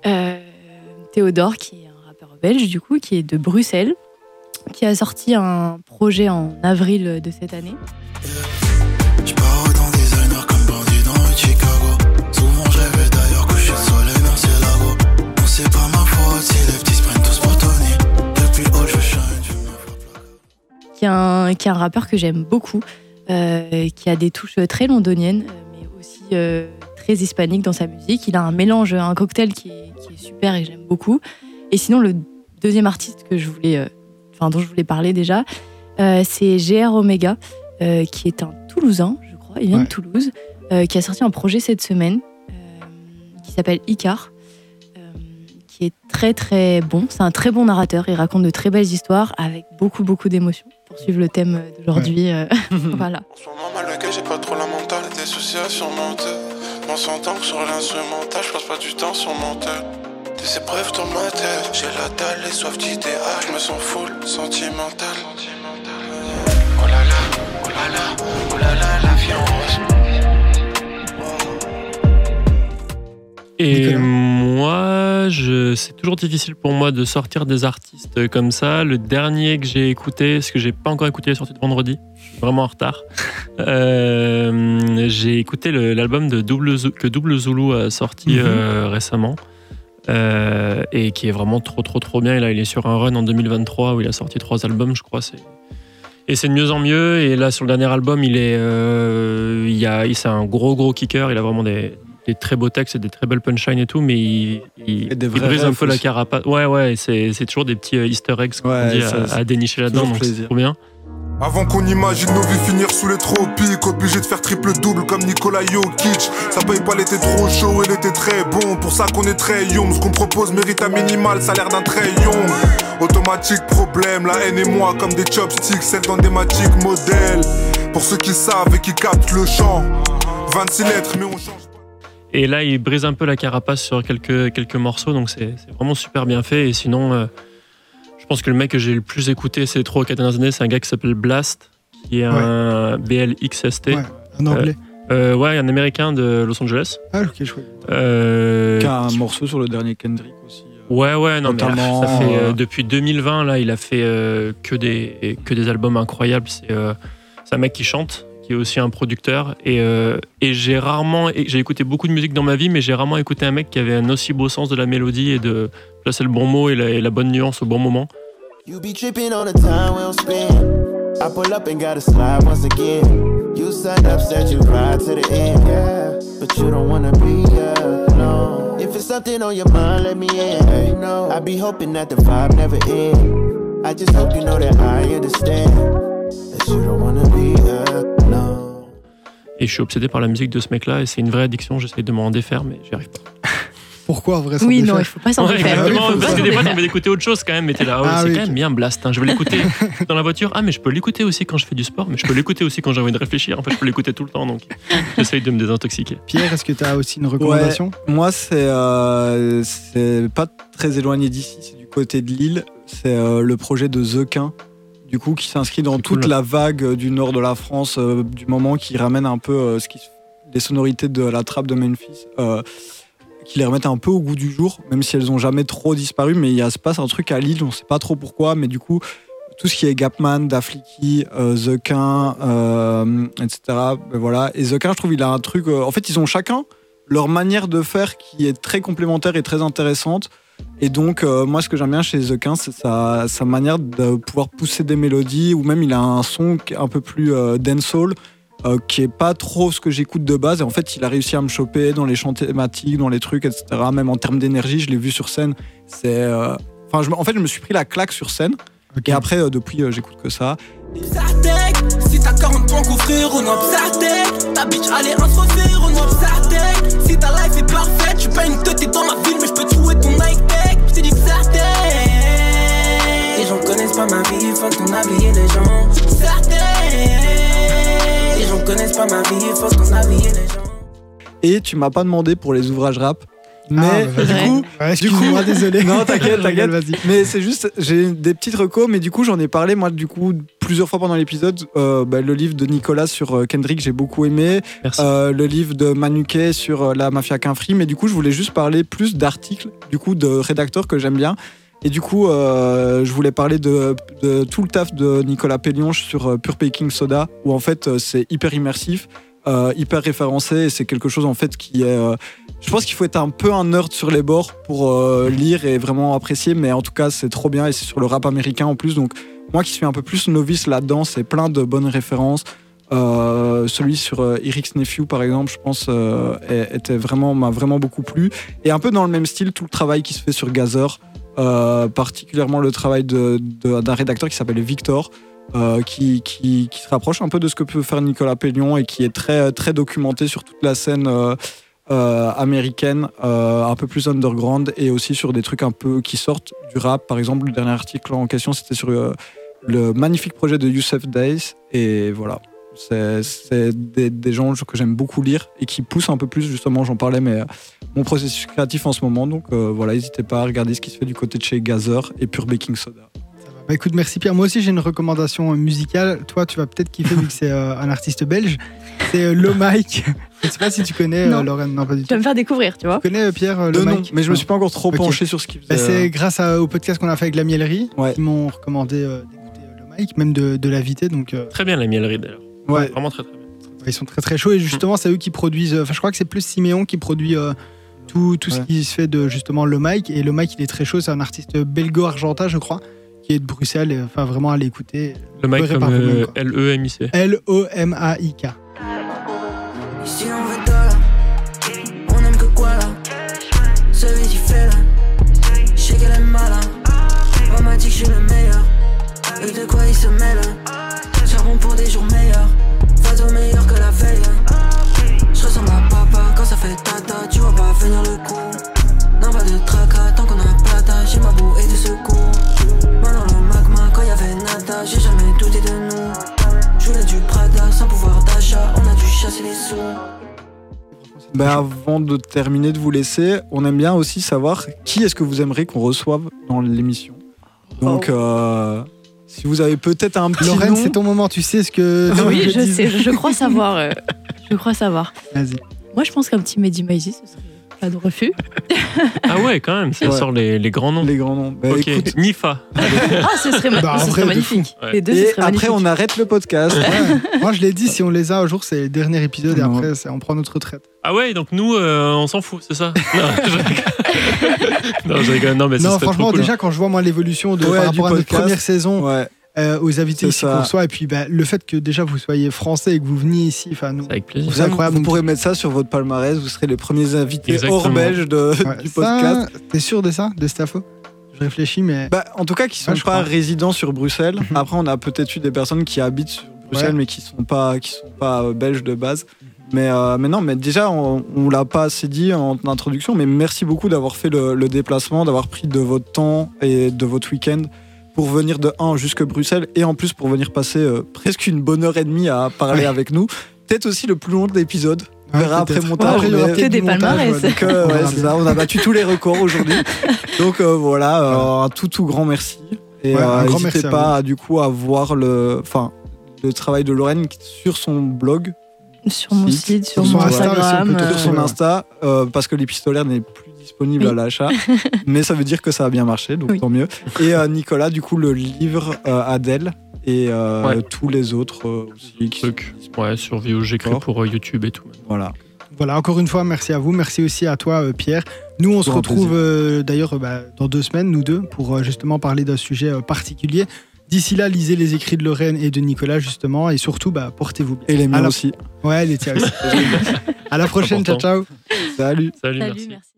Euh, Théodore, qui est un rappeur belge, du coup, qui est de Bruxelles, qui a sorti un projet en avril de cette année. Qui est un, qui est un rappeur que j'aime beaucoup, euh, qui a des touches très londoniennes, mais aussi euh, très hispaniques dans sa musique. Il a un mélange, un cocktail qui est, qui est super et que j'aime beaucoup. Et sinon, le deuxième artiste que je voulais, euh, enfin, dont je voulais parler déjà, euh, c'est GR Omega, euh, qui est un Toulousain, je crois. Il vient Ouais. de Toulouse, euh, qui a sorti un projet cette semaine euh, qui s'appelle Icar. euh, qui est très très bon. C'est un très bon narrateur. Il raconte de très belles histoires avec beaucoup beaucoup d'émotions. Pour suivre le thème d'aujourd'hui, euh, voilà. En ce moment, j'ai pas trop la mentale. Des soucis à surmonter. M'en s'entend que sur l'instrumental, je passe pas du temps sur mon tel. Des épreuves dans ma tête. J'ai la dalle et soif d'idéal. Je me sens full, sentimental. Oh là là, oh là là, oh là là, la vie en rose. Et Nicolas. moi, c'est toujours difficile pour moi de sortir des artistes comme ça. Le dernier que j'ai écouté, ce que j'ai pas encore écouté, est sorti de vendredi. Je suis vraiment en retard. Euh, j'ai écouté l'album de Double Zou- que Double Zulu a sorti Mhm. euh, récemment. euh, et qui est vraiment trop trop trop bien. Et là, il est sur un run en 2023 où il a sorti trois albums, je crois. Et c'est de mieux en mieux. Et là, sur le dernier album, il est, il a, c'est un gros gros kicker. Il a vraiment des, des très beaux textes et des très belles punchlines et tout, mais il, il, il vrais brise un peu la carapace. Ouais, ouais. C'est, c'est toujours des petits euh, Easter eggs qu'on Ouais, dit ça, à, dénicher là-dedans. Donc c'est plaisir. trop bien. Avant qu'on imagine nos vies finir sous les tropiques, obligé de faire triple-double comme Nikola Jokic. Ça paye pas l'été trop chaud et l'été très bon. Pour ça qu'on est très young. Ce qu'on propose mérite un minimal salaire d'un très young. Automatique problème, la haine et moi comme des chopsticks, celle dans des matiques modèles. Pour ceux qui savent et qui captent le chant. 26 lettres, mais on change pas. Et là, il brise un peu la carapace sur quelques, quelques morceaux, donc c'est, c'est vraiment super bien fait. Et sinon, euh, je pense que le mec que j'ai le plus écouté ces trois ou quatre dernières années, c'est un gars qui s'appelle Blast, qui est un BLXST. Ouais, en anglais. Euh, ouais, un américain de Los Angeles. Ah, ok, je vois. Euh, Qui a un morceau sur le dernier Kendrick aussi. euh. Ouais, ouais, non, mais Notamment, ça fait euh, euh, depuis 2020 là, il a fait euh, que des que des albums incroyables. C'est euh, c'est un mec qui chante, est aussi un producteur, et, euh, et j'ai rarement, j'ai écouté beaucoup de musique dans ma vie, mais j'ai rarement écouté un mec qui avait un aussi beau sens de la mélodie et de placer le bon mot et la, et la bonne nuance au bon moment. You be tripping on the time we don't spend. I pull up and gotta slide once again. You signed up, said you ride to the end, yeah. But you don't wanna be alone. If it's something on your mind, let me in. Hey, know, I be hoping that the vibe never end. I just hope you know that I understand. Et je suis obsédé par la musique de ce mec-là, et c'est une vraie addiction. J'essaye de m'en défaire, mais j'y arrive pas. Pourquoi en vrai Oui, non, défaire il faut pas s'en Ouais, faire. exactement, oui, faut parce que des fois, t'as envie d'écouter autre chose quand même, mais t'es là, oh, Ah c'est oui, quand même bien Blast. hein. Je vais l'écouter dans la voiture. Ah, mais je peux l'écouter aussi quand je fais du sport, mais je peux l'écouter aussi quand j'ai envie de réfléchir. En fait, je peux l'écouter tout le temps, donc j'essaye de me désintoxiquer. Pierre, est-ce que tu as aussi une recommandation Moi, c'est euh, c'est pas très éloigné d'ici, c'est du côté de Lille. C'est euh, le projet de Zequin, du coup, qui s'inscrit dans toute cool. la vague euh, du nord de la France, euh, du moment qui ramène un peu euh, ce qui, les sonorités de la trappe de Memphis, qui les remettent un peu au goût du jour, même si elles ont jamais trop disparu. Mais il y a, se passe un truc à Lille, on sait pas trop pourquoi, mais du coup. Tout ce qui est Gapman, Dafliki, Zequin, euh, etc. Ben voilà. Et Zequin, je trouve, il a un truc. en fait, ils ont chacun leur manière de faire qui est très complémentaire et très intéressante. Et donc, euh, moi, ce que j'aime bien chez The 15, c'est sa, sa manière de pouvoir pousser des mélodies, ou même il a un son qui est un peu plus euh, dancehall, euh, qui est pas trop ce que j'écoute de base. Et en fait, il a réussi à me choper dans les chants thématiques, dans les trucs, etc. Même en termes d'énergie, je l'ai vu sur scène. C'est, euh, enfin, en fait, je me suis pris la claque sur scène. Ok. Et après, euh, depuis, euh, j'écoute que ça. T'as 40 points qu'offrir, on a Psartek. Ta bitch allait introduire, on a Psartek. Si ta life est parfaite, tu pas une tête, t'es dans ma ville, mais je peux trouver ton Nike Tech. J't'ai dit Psartek. Les gens connaissent pas ma vie, faut qu'on habille les gens. Psartek. Les gens connaissent pas ma vie, faut qu'on habille les gens. Et tu m'as pas demandé pour les ouvrages rap. Mais Ah, bah, du coup, Ouais, Excuse-moi, désolé. Non, t'inquiète, t'inquiète. Vas-y. Mais c'est juste, j'ai des petites recos, mais du coup, j'en ai parlé, moi, du coup, plusieurs fois pendant l'épisode. Euh, bah, le livre de Nicolas sur euh, Kendrick, j'ai beaucoup aimé. Merci. Euh, le livre de Manuquet sur euh, la mafia Quinfri. Mais du coup, je voulais juste parler plus d'articles, du coup, de rédacteurs que j'aime bien. Et du coup, euh, je voulais parler de, de tout le taf de Nicolas Pellionche sur Pure Baking Soda, où en fait, c'est hyper immersif, euh, hyper référencé, c'est quelque chose en fait qui est. euh, je pense qu'il faut être un peu un nerd sur les bords pour euh, lire et vraiment apprécier, mais en tout cas, c'est trop bien et c'est sur le rap américain en plus. Donc, moi qui suis un peu plus novice là-dedans, c'est plein de bonnes références. Celui sur Eric's Nephew, par exemple, je pense, était vraiment, m'a vraiment beaucoup plu. Et un peu dans le même style, tout le travail qui se fait sur Gazer, particulièrement le travail d'un rédacteur qui s'appelle Victor. Euh, qui, se rapproche un peu de ce que peut faire Nicolas Pellion et qui est très, documenté sur toute la scène euh, euh, américaine, un peu plus underground et aussi sur des trucs un peu qui sortent du rap. Par exemple, le dernier article en question, c'était sur le magnifique projet de Youssef Days. Et voilà, c'est des, des gens que j'aime beaucoup lire et qui poussent un peu plus, justement, j'en parlais, mais mon processus créatif en ce moment. Donc voilà, n'hésitez pas à regarder ce qui se fait du côté de chez Gazer et Pure Baking Soda. Bah, écoute, merci Pierre. Moi aussi, j'ai une recommandation musicale. Toi, tu vas peut-être kiffer vu que c'est euh, un artiste belge. C'est euh, Lo Mike. Je sais pas si tu connais, euh, Non. Lorraine. Non, pas du Tu tout. vas me faire découvrir, tu vois. Tu connais euh, Pierre euh, nom, Mike mais je me suis pas encore trop penché sur ce qu'il Bah, faisait. c'est grâce à- au podcast qu'on a fait avec la Miellerie Ouais. qui m'ont recommandé euh, d'écouter euh, Lo Mike, même de, de l'inviter. Donc, euh, Très bien la miellerie d'ailleurs. Ouais. Vraiment très très bien. ils sont très très chauds. Et justement, c'est eux qui produisent. euh, Enfin, je crois que c'est plus Siméon qui produit euh, tout, tout ce qui se fait de justement Le Mike. Et Le Mike, il est très chaud. C'est un artiste belgo-argentin, je crois, qui est de Bruxelles. Et, enfin, vraiment à l'écouter. Le Verrez comme euh. L-E-M-I-C. L-O-M-A-I-K. Ben, avant de terminer, de vous laisser, on aime bien aussi savoir qui est-ce que vous aimeriez qu'on reçoive dans l'émission. Donc, euh, si vous avez peut-être un petit Lorraine, nom, c'est ton moment. Tu sais ce que. Oui, je sais, je, je crois savoir. euh, je crois savoir. Vas-y. Moi, je pense qu'un petit Mehdi Maizy, ce serait pas de refus. Ah ouais, quand même, ça Ouais. sort les, les grands noms. les grands noms. Ok, écoute, Nifa. Ah, ce serait, ma- Bah, en ce vrai, serait de magnifique. Ouais. Les deux, ce et serait après, magnifique. on arrête le podcast. Ouais. Moi, je l'ai dit, si on les a un jour, c'est le dernier épisode et Non. après, c'est- on prend notre retraite. Ah ouais, donc nous, euh, on s'en fout, c'est ça? Non, je rigole. non, je rigole. Non, mais ça non, serait franchement, cool. déjà, quand je vois moi l'évolution de Ouais, par du rapport à notre podcast. première saison Ouais. Euh, aux invités ici qu'on reçoit, et puis bah, le fait que déjà vous soyez français et que vous veniez ici, enfin, avec plaisir. C'est incroyable. Vous pourrez mettre ça sur votre palmarès. Vous serez les premiers invités Exactement. hors belge de, Ouais, du podcast. T'es sûr de ça, de info? Je réfléchis, mais. Bah, en tout cas, qui sont Ouais, je pas crois. résidents sur Bruxelles. Mhm. Après, on a peut-être eu des personnes qui habitent sur Bruxelles, Ouais. mais qui sont pas, qui sont pas euh, belges de base. Mais, euh, mais non, mais déjà, on, on l'a pas assez dit en introduction, mais merci beaucoup d'avoir fait le, le déplacement, d'avoir pris de votre temps et de votre week-end pour venir de 1 jusque Bruxelles et en plus pour venir passer euh, presque une bonne heure et demie à parler Ouais. avec nous. Peut-être aussi le plus long de l'épisode. On Ouais, verra après montage. Mais- peut-être Que des montage, palmarès. ouais, Donc, euh, on ouais, ça, on a battu tous les records aujourd'hui. Donc euh, voilà, euh, un tout tout grand merci. Et Ouais, un euh, grand n'hésitez à pas du coup à voir le, enfin, le travail de Lorraine sur son blog, Sur mon Site, site, sur sur mon son on Instagram. sur son Ouais. Insta, euh, parce que l'épistolaire n'est plus disponible Oui. à l'achat. mais ça veut dire que ça a bien marché, donc Oui. tant mieux. Et euh, Nicolas, du coup, le livre euh, Adèle et euh, Ouais. tous les autres euh, aussi. Qui sont Truc. Ouais, sur j'écris pour euh, YouTube et tout. Voilà. Voilà, encore une fois, merci à vous. Merci aussi à toi, euh, Pierre. Nous, on se retrouve euh, d'ailleurs bah, dans deux semaines, nous deux, pour euh, justement parler d'un sujet euh, particulier. D'ici là, lisez les écrits de Lorraine et de Nicolas, justement, et surtout, bah, portez-vous bien. Et les miens la- aussi. Ouais, les tiens aussi. à la prochaine, ciao, ciao. Salut. Salut, Salut, merci. merci.